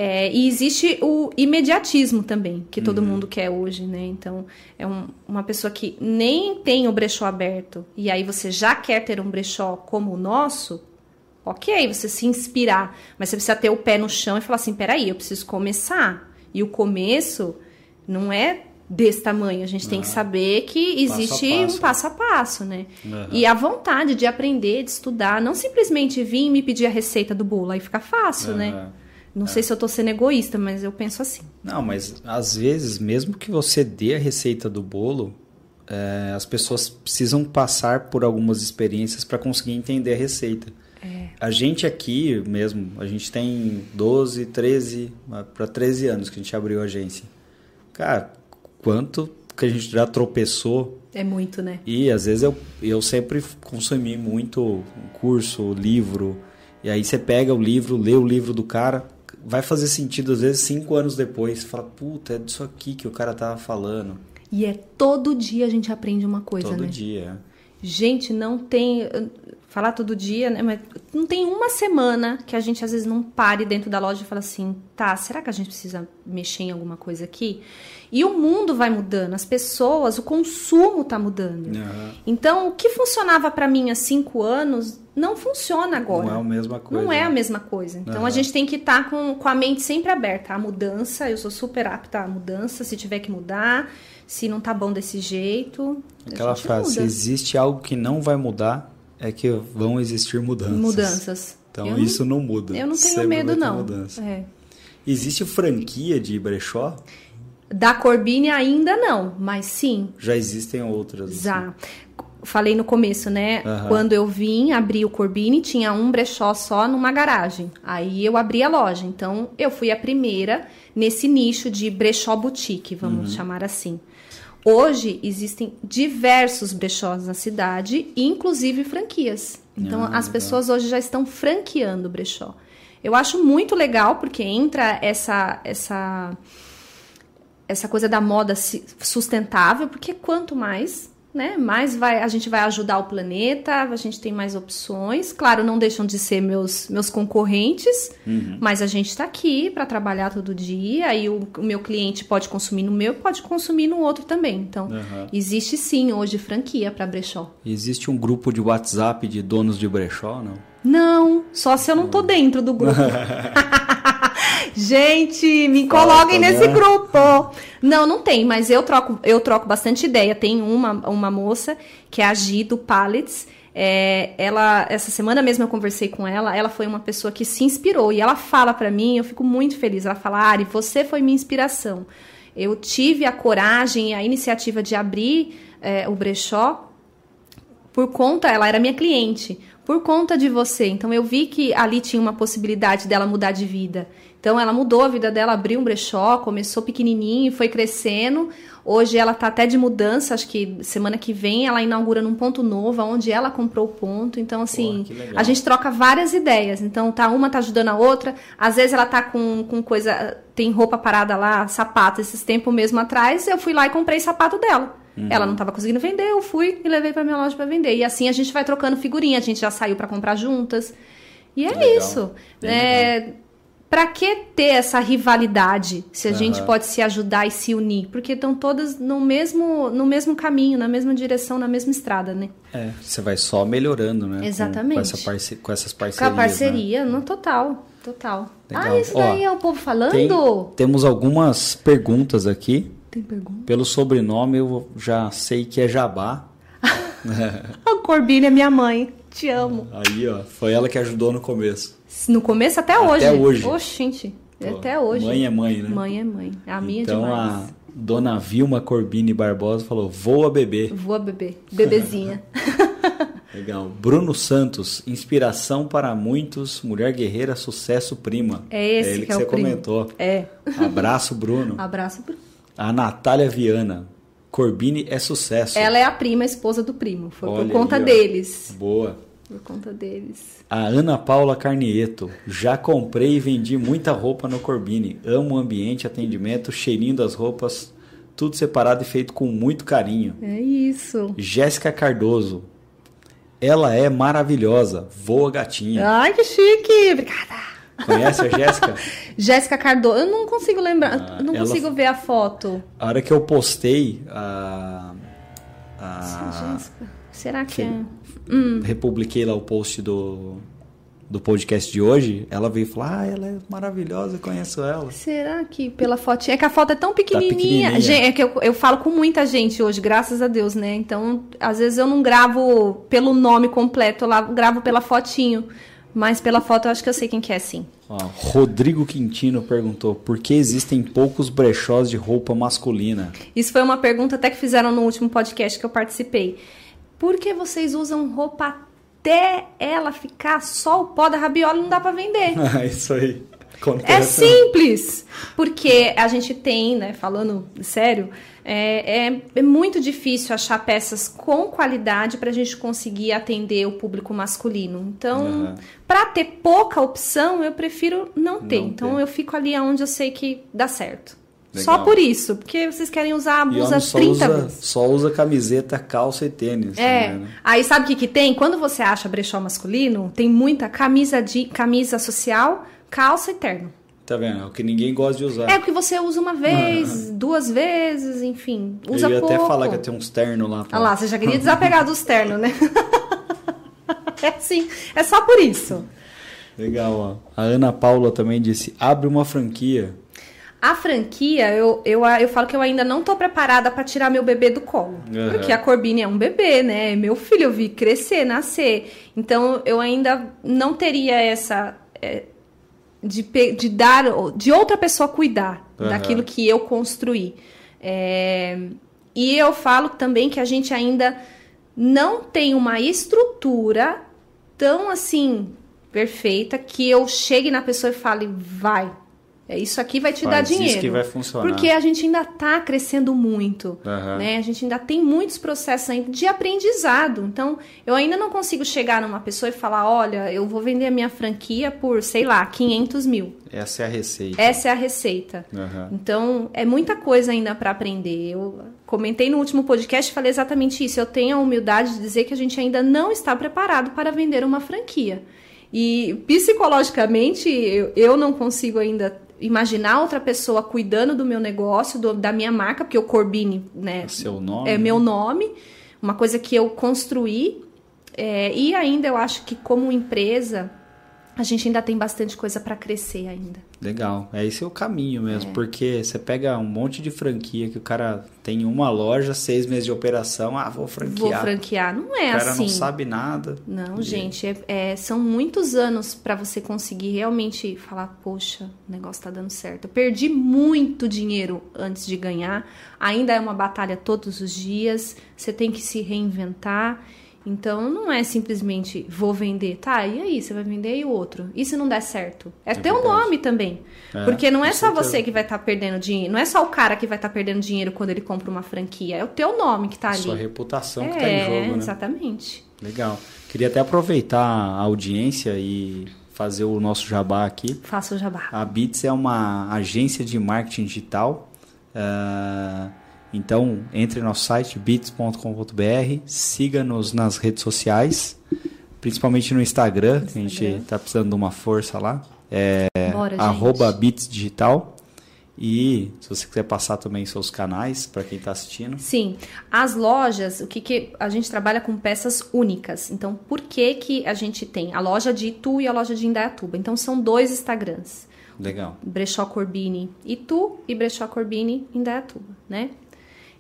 É, e existe o imediatismo também, que Uhum. todo mundo quer hoje, né? Então, é um- uma pessoa que nem tem o brechó aberto, e aí você já quer ter um brechó como o nosso, ok, você se inspirar, mas você precisa ter o pé no chão e falar assim, peraí, eu preciso começar. E o começo não é desse tamanho, a gente tem que saber que Passo existe passo. um passo a passo, né? Aham. E a vontade de aprender, de estudar, não simplesmente vir e me pedir a receita do bolo, aí fica fácil, né? Não sei se eu tô sendo egoísta, mas eu penso assim. Não, mas às vezes, mesmo que você dê a receita do bolo, é, as pessoas precisam passar por algumas experiências para conseguir entender a receita. É. A gente aqui mesmo, a gente tem 12, 13, para 13 anos que a gente abriu a agência. Cara, quanto que a gente já tropeçou É muito, né? e às vezes eu, eu sempre consumi muito curso, livro. E aí você pega o livro, lê o livro do cara, vai fazer sentido às vezes cinco anos depois. Você fala, puta, é disso aqui que o cara tava falando. E é todo dia a gente aprende uma coisa, todo né? dia. Gente, não tem. falar todo dia, né? Mas não tem uma semana que a gente às vezes não pare dentro da loja e fala assim, tá, será que a gente precisa mexer em alguma coisa aqui? E o mundo vai mudando, as pessoas, o consumo tá mudando. Aham. Então, o que funcionava para mim há cinco anos não funciona agora. Não é a mesma coisa. Não é a né? mesma coisa. Então Aham. a gente tem que estar com, com a mente sempre aberta. A mudança, eu sou super apta à mudança, se tiver que mudar, se não tá bom desse jeito. Aquela frase, se existe algo que não vai mudar, é que vão existir mudanças. Mudanças. Então Eu não- isso não muda. Eu não tenho Sempre medo, não. É. Existe franquia de brechó? Da Corbini ainda não, mas sim, Já existem outras. assim. já. Falei no começo, né? Aham. Quando eu vim abrir o Corbini, tinha um brechó só numa garagem. Aí eu abri a loja. Então, eu fui a primeira nesse nicho de brechó boutique, Uhum. vamos chamar assim. Hoje existem diversos brechós na cidade, inclusive franquias. Então, Ah, as pessoas hoje já estão franqueando o brechó. Eu acho muito legal porque entra essa essa essa coisa da moda sustentável, porque quanto mais, né, mais vai a gente vai ajudar o planeta, a gente tem mais opções. Claro, não deixam de ser meus meus concorrentes, mas a gente está aqui para trabalhar todo dia e o, o meu cliente pode consumir no meu, pode consumir no outro também. Então, Aham. existe sim hoje franquia para brechó. Existe um grupo de WhatsApp de donos de brechó, não? Não, só se eu não tô dentro do grupo. Gente, me coloquem nesse né? grupo. Não, não tem, mas eu troco, eu troco bastante ideia. Tem uma, uma moça que é a Gi do Pallets. É, ela, essa semana mesmo eu conversei com ela. Ela foi uma pessoa que se inspirou e ela fala pra mim, eu fico muito feliz. Ela fala, Ari, você foi minha inspiração. Eu tive a coragem e a iniciativa de abrir é, o brechó por conta, ela era minha cliente, por conta de você. Então eu vi que ali tinha uma possibilidade dela mudar de vida. Então ela mudou a vida dela, abriu um brechó, começou pequenininho, foi crescendo. Hoje ela tá até de mudança, acho que semana que vem ela inaugura num ponto novo, onde ela comprou o ponto. Então assim, legal. a gente troca várias ideias. Então tá uma tá ajudando a outra. Às vezes ela tá com, com coisa, tem roupa parada lá, sapato. Esses tempos mesmo atrás, eu fui lá e comprei sapato dela. Uhum. Ela não estava conseguindo vender, eu fui e levei para minha loja para vender. E assim a gente vai trocando figurinha, a gente já saiu para comprar juntas. E é Legal, isso. É, para que ter essa rivalidade se a gente Aham. pode se ajudar e se unir? Porque estão todas no mesmo, no mesmo caminho, na mesma direção, na mesma estrada, né? É, você vai só melhorando, né? com- Exatamente. Com, essa parce- com essas Com parcerias. a né? parceria, no total, total. Legal. Ah, isso daí Ó, é o povo falando? Tem- temos algumas perguntas aqui. Tem pergunta? Pelo sobrenome eu já sei que é Jabá. A Corbina é minha mãe. Te amo. Aí, ó, foi ela que ajudou no começo. No começo até, Até hoje. hoje. Oxente, Pô, até hoje. Mãe é mãe, né? Mãe é mãe. A minha então é demais. a dona Vilma Corbini Barbosa falou: voa bebê. Voa bebê. Bebezinha. Legal. Bruno Santos, inspiração para muitos, mulher guerreira, sucesso prima. É esse ele que que, é você primo. comentou. É. Abraço, Bruno. Abraço pro... A Natália Viana. Corbini é sucesso. Ela é a prima, a esposa do primo. Foi Olha por conta aí, deles. Boa. Por conta deles. A Ana Paula Carnieto. Já comprei e vendi muita roupa no Corbini. Amo o ambiente, atendimento, cheirinho das roupas. Tudo separado e feito com muito carinho. É isso. Jéssica Cardoso. Ela é maravilhosa. Voa gatinha. Ai, que chique. Obrigada. Conhece a Jéssica? Jéssica Cardoso. Eu não consigo lembrar. Ah, não ela- consigo ver a foto. A hora que eu postei a. a Jéssica. Será que que- é? republiquei lá o post do, do podcast de hoje, ela veio falar: Ah, ela é maravilhosa, eu conheço ela. Será que pela fotinha? É que a foto é tão pequenininha. pequenininha. Gente, é que eu, eu falo com muita gente hoje, graças a Deus, né? Então, às vezes eu não gravo pelo nome completo, eu lá gravo pela fotinho. Mas pela foto eu acho que eu sei quem que é, sim. Ó, Rodrigo Quintino perguntou: Por que existem poucos brechós de roupa masculina? Isso foi uma pergunta até que fizeram no último podcast que eu participei. Por que vocês usam roupa até ela ficar só o pó da rabiola e não dá pra vender? Isso aí. É Acontece. simples, porque a gente tem, né, falando sério, é, é, é muito difícil achar peças com qualidade para a gente conseguir atender o público masculino. Então, Aham. para ter pouca opção, eu prefiro não ter. Não então, ter. eu fico ali onde eu sei que dá certo. Legal. Só por isso, porque vocês querem usar a blusa 30 usa, vezes. Só usa camiseta, calça e tênis. É. Também, né? Aí sabe o que, que tem? Quando você acha brechó masculino, tem muita camisa de camisa social, calça e terno. Tá vendo? É o que ninguém gosta de usar. É porque você usa uma vez, duas vezes, enfim. Usa eu ia pouco. até falar que tenho uns ternos lá. Pra... Ah lá, você já queria desapegar dos ternos, né? é assim, é só por isso. Legal, ó. A Ana Paula também disse: abre uma franquia. A franquia, eu, eu, eu falo que eu ainda não tô preparada para tirar meu bebê do colo. Uhum. Porque a Corbine é um bebê, né? Meu filho, eu vi crescer, nascer. Então, eu ainda não teria essa. É, de, de dar. de outra pessoa cuidar uhum. daquilo que eu construí. É, e eu falo também que a gente ainda não tem uma estrutura tão assim perfeita que eu chegue na pessoa e fale, vai, é, isso aqui vai te Faz dar dinheiro. Isso que vai funcionar. Porque a gente ainda está crescendo muito. Uhum. Né? A gente ainda tem muitos processos ainda de aprendizado. Então, eu ainda não consigo chegar numa pessoa e falar: olha, eu vou vender a minha franquia por, sei lá, 500 mil. Essa é a receita. Essa é a receita. Uhum. Então, é muita coisa ainda para aprender. Eu comentei no último podcast e falei exatamente isso. Eu tenho a humildade de dizer que a gente ainda não está preparado para vender uma franquia. E psicologicamente, eu, eu não consigo ainda imaginar outra pessoa cuidando do meu negócio, do, da minha marca, porque o Corbini, né? É seu nome. É meu nome, uma coisa que eu construí. É, e ainda eu acho que como empresa a gente ainda tem bastante coisa para crescer ainda. Legal. É esse é o caminho mesmo, é. porque você pega um monte de franquia que o cara tem uma loja, seis meses de operação, ah, vou franquear. Vou franquear. Não é assim. O cara assim. não sabe nada. Não, e... gente, é, é, são muitos anos para você conseguir realmente falar, poxa, o negócio tá dando certo. Eu perdi muito dinheiro antes de ganhar. Ainda é uma batalha todos os dias. Você tem que se reinventar. Então não é simplesmente vou vender, tá? E aí, você vai vender e o outro? E se não der certo? É, é teu verdade. nome também. É, Porque não é só certeza. você que vai estar tá perdendo dinheiro, não é só o cara que vai estar tá perdendo dinheiro quando ele compra uma franquia, é o teu nome que tá ali. Sua reputação é, que tá em jogo, né? Exatamente. Legal. Queria até aproveitar a audiência e fazer o nosso jabá aqui. Faça o jabá. A Bits é uma agência de marketing digital. Uh, então, entre no nosso site bits.com.br, siga-nos nas redes sociais, principalmente no Instagram, Instagram. que a gente está precisando de uma força lá. É Bora, arroba. E se você quiser passar também seus canais para quem está assistindo. Sim, as lojas, o que, que a gente trabalha com peças únicas. Então, por que que a gente tem a loja de Itu e a loja de Indaiatuba? Então, são dois Instagrams. Legal. Brechó Corbini Itu e Brechó Corbini Indaiatuba, né?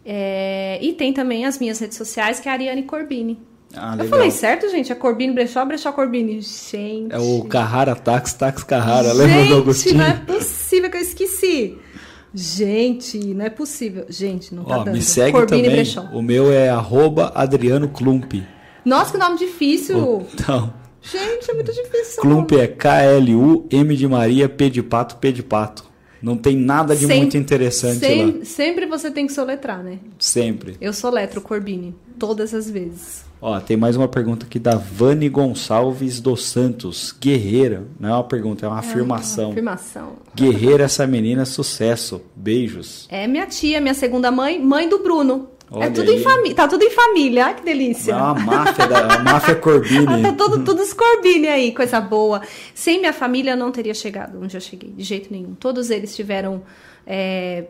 É, e tem também as minhas redes sociais, que é a Ariane Corbini. Ah, eu falei certo, gente? É Corbini Brechó, Brechó Corbini. Gente. É o Carrara Tax, Tax Carrara. Lembra do Agostinho? não é possível que eu esqueci. Gente, não é possível. Gente, não tá Ó, dando. Me segue Corbini também. Brechó. O meu é arroba Adriano Klump. Nossa, que nome difícil. Então. Gente, é muito difícil. Klump é K-L-U-M de Maria, P de Pato, P de Pato. Não tem nada de sempre, muito interessante sempre, lá. Sempre você tem que soletrar, né? Sempre. Eu soletro Corbini, todas as vezes. Ó, tem mais uma pergunta aqui da Vani Gonçalves dos Santos. Guerreira. Não é uma pergunta, é uma é afirmação. Uma afirmação. Guerreira, essa menina, sucesso. Beijos. É minha tia, minha segunda mãe, mãe do Bruno. É Olha é tudo aí. em família, tá tudo em família, Ai, que delícia. Ah, a máfia, da, a máfia Corbini. tá tudo, tudo Corbini aí, coisa boa. Sem minha família eu não teria chegado onde eu cheguei, de jeito nenhum. Todos eles tiveram é,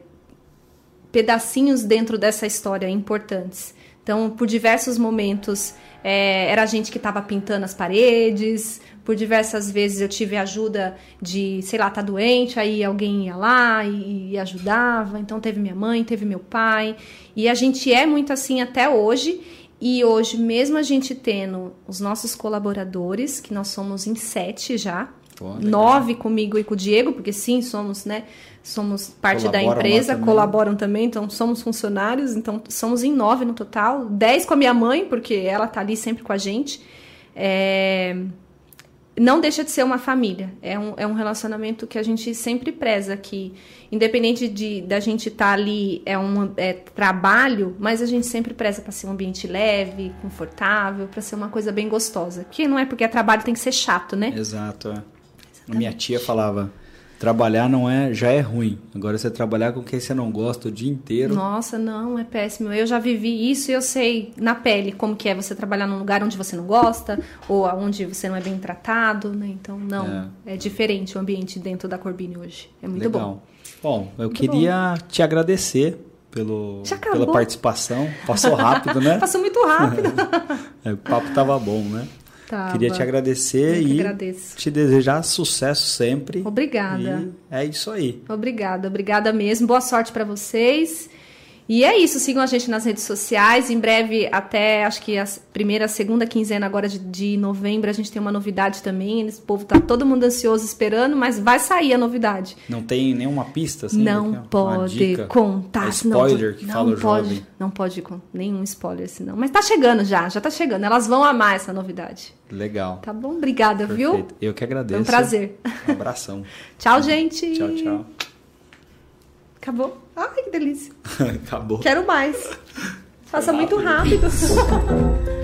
pedacinhos dentro dessa história importantes. Então, por diversos momentos, é, era a gente que estava pintando as paredes, por diversas vezes eu tive ajuda de, sei lá, tá doente, aí alguém ia lá e, e, ajudava. Então teve minha mãe, teve meu pai. E a gente é muito assim até hoje. E hoje, mesmo a gente tendo os nossos colaboradores, que nós somos em sete já, Pô, nove comigo e com o Diego, porque sim, somos, né? Somos parte da empresa, também. colaboram também, então somos funcionários, então somos em nove no total, dez com a minha mãe, porque ela tá ali sempre com a gente. É, não deixa de ser uma família. É um, é um relacionamento que a gente sempre preza que, independente de da gente estar tá ali, é um é trabalho, mas a gente sempre preza para ser um ambiente leve, confortável, para ser uma coisa bem gostosa. Que não é porque é trabalho tem que ser chato, né? Exato. É. Minha tia falava: trabalhar não é já é ruim. Agora você trabalhar com quem você não gosta o dia inteiro. Nossa, não, é péssimo. Eu já vivi isso e eu sei na pele como que é você trabalhar num lugar onde você não gosta ou onde você não é bem tratado, né? Então, não, é, é diferente o ambiente dentro da Corbine hoje. É muito Legal. bom. Bom, eu muito queria bom. te agradecer pelo, pela participação. Passou rápido, né? Passou muito rápido. é, o papo tava bom, né? Queria te agradecer e agradeço. te desejar sucesso sempre. Obrigada. E é isso aí. Obrigada, obrigada mesmo. Boa sorte para vocês. E é isso, sigam a gente nas redes sociais. Em breve, até acho que a primeira, segunda quinzena agora de, de novembro, a gente tem uma novidade também. Esse povo tá todo mundo ansioso esperando, mas vai sair a novidade. Não tem nenhuma pista assim? Não pode contar. É spoiler não, que não fala o pode, jovem. Não pode com nenhum spoiler senão. Mas tá chegando já, já tá chegando. Elas vão amar essa novidade. Legal. Tá bom? Obrigada, Perfeito. viu? Eu que agradeço. É um prazer. Um abração. tchau, gente. Tchau, tchau. Acabou? Ai, que delícia. Acabou. Quero mais. Passa muito rápido.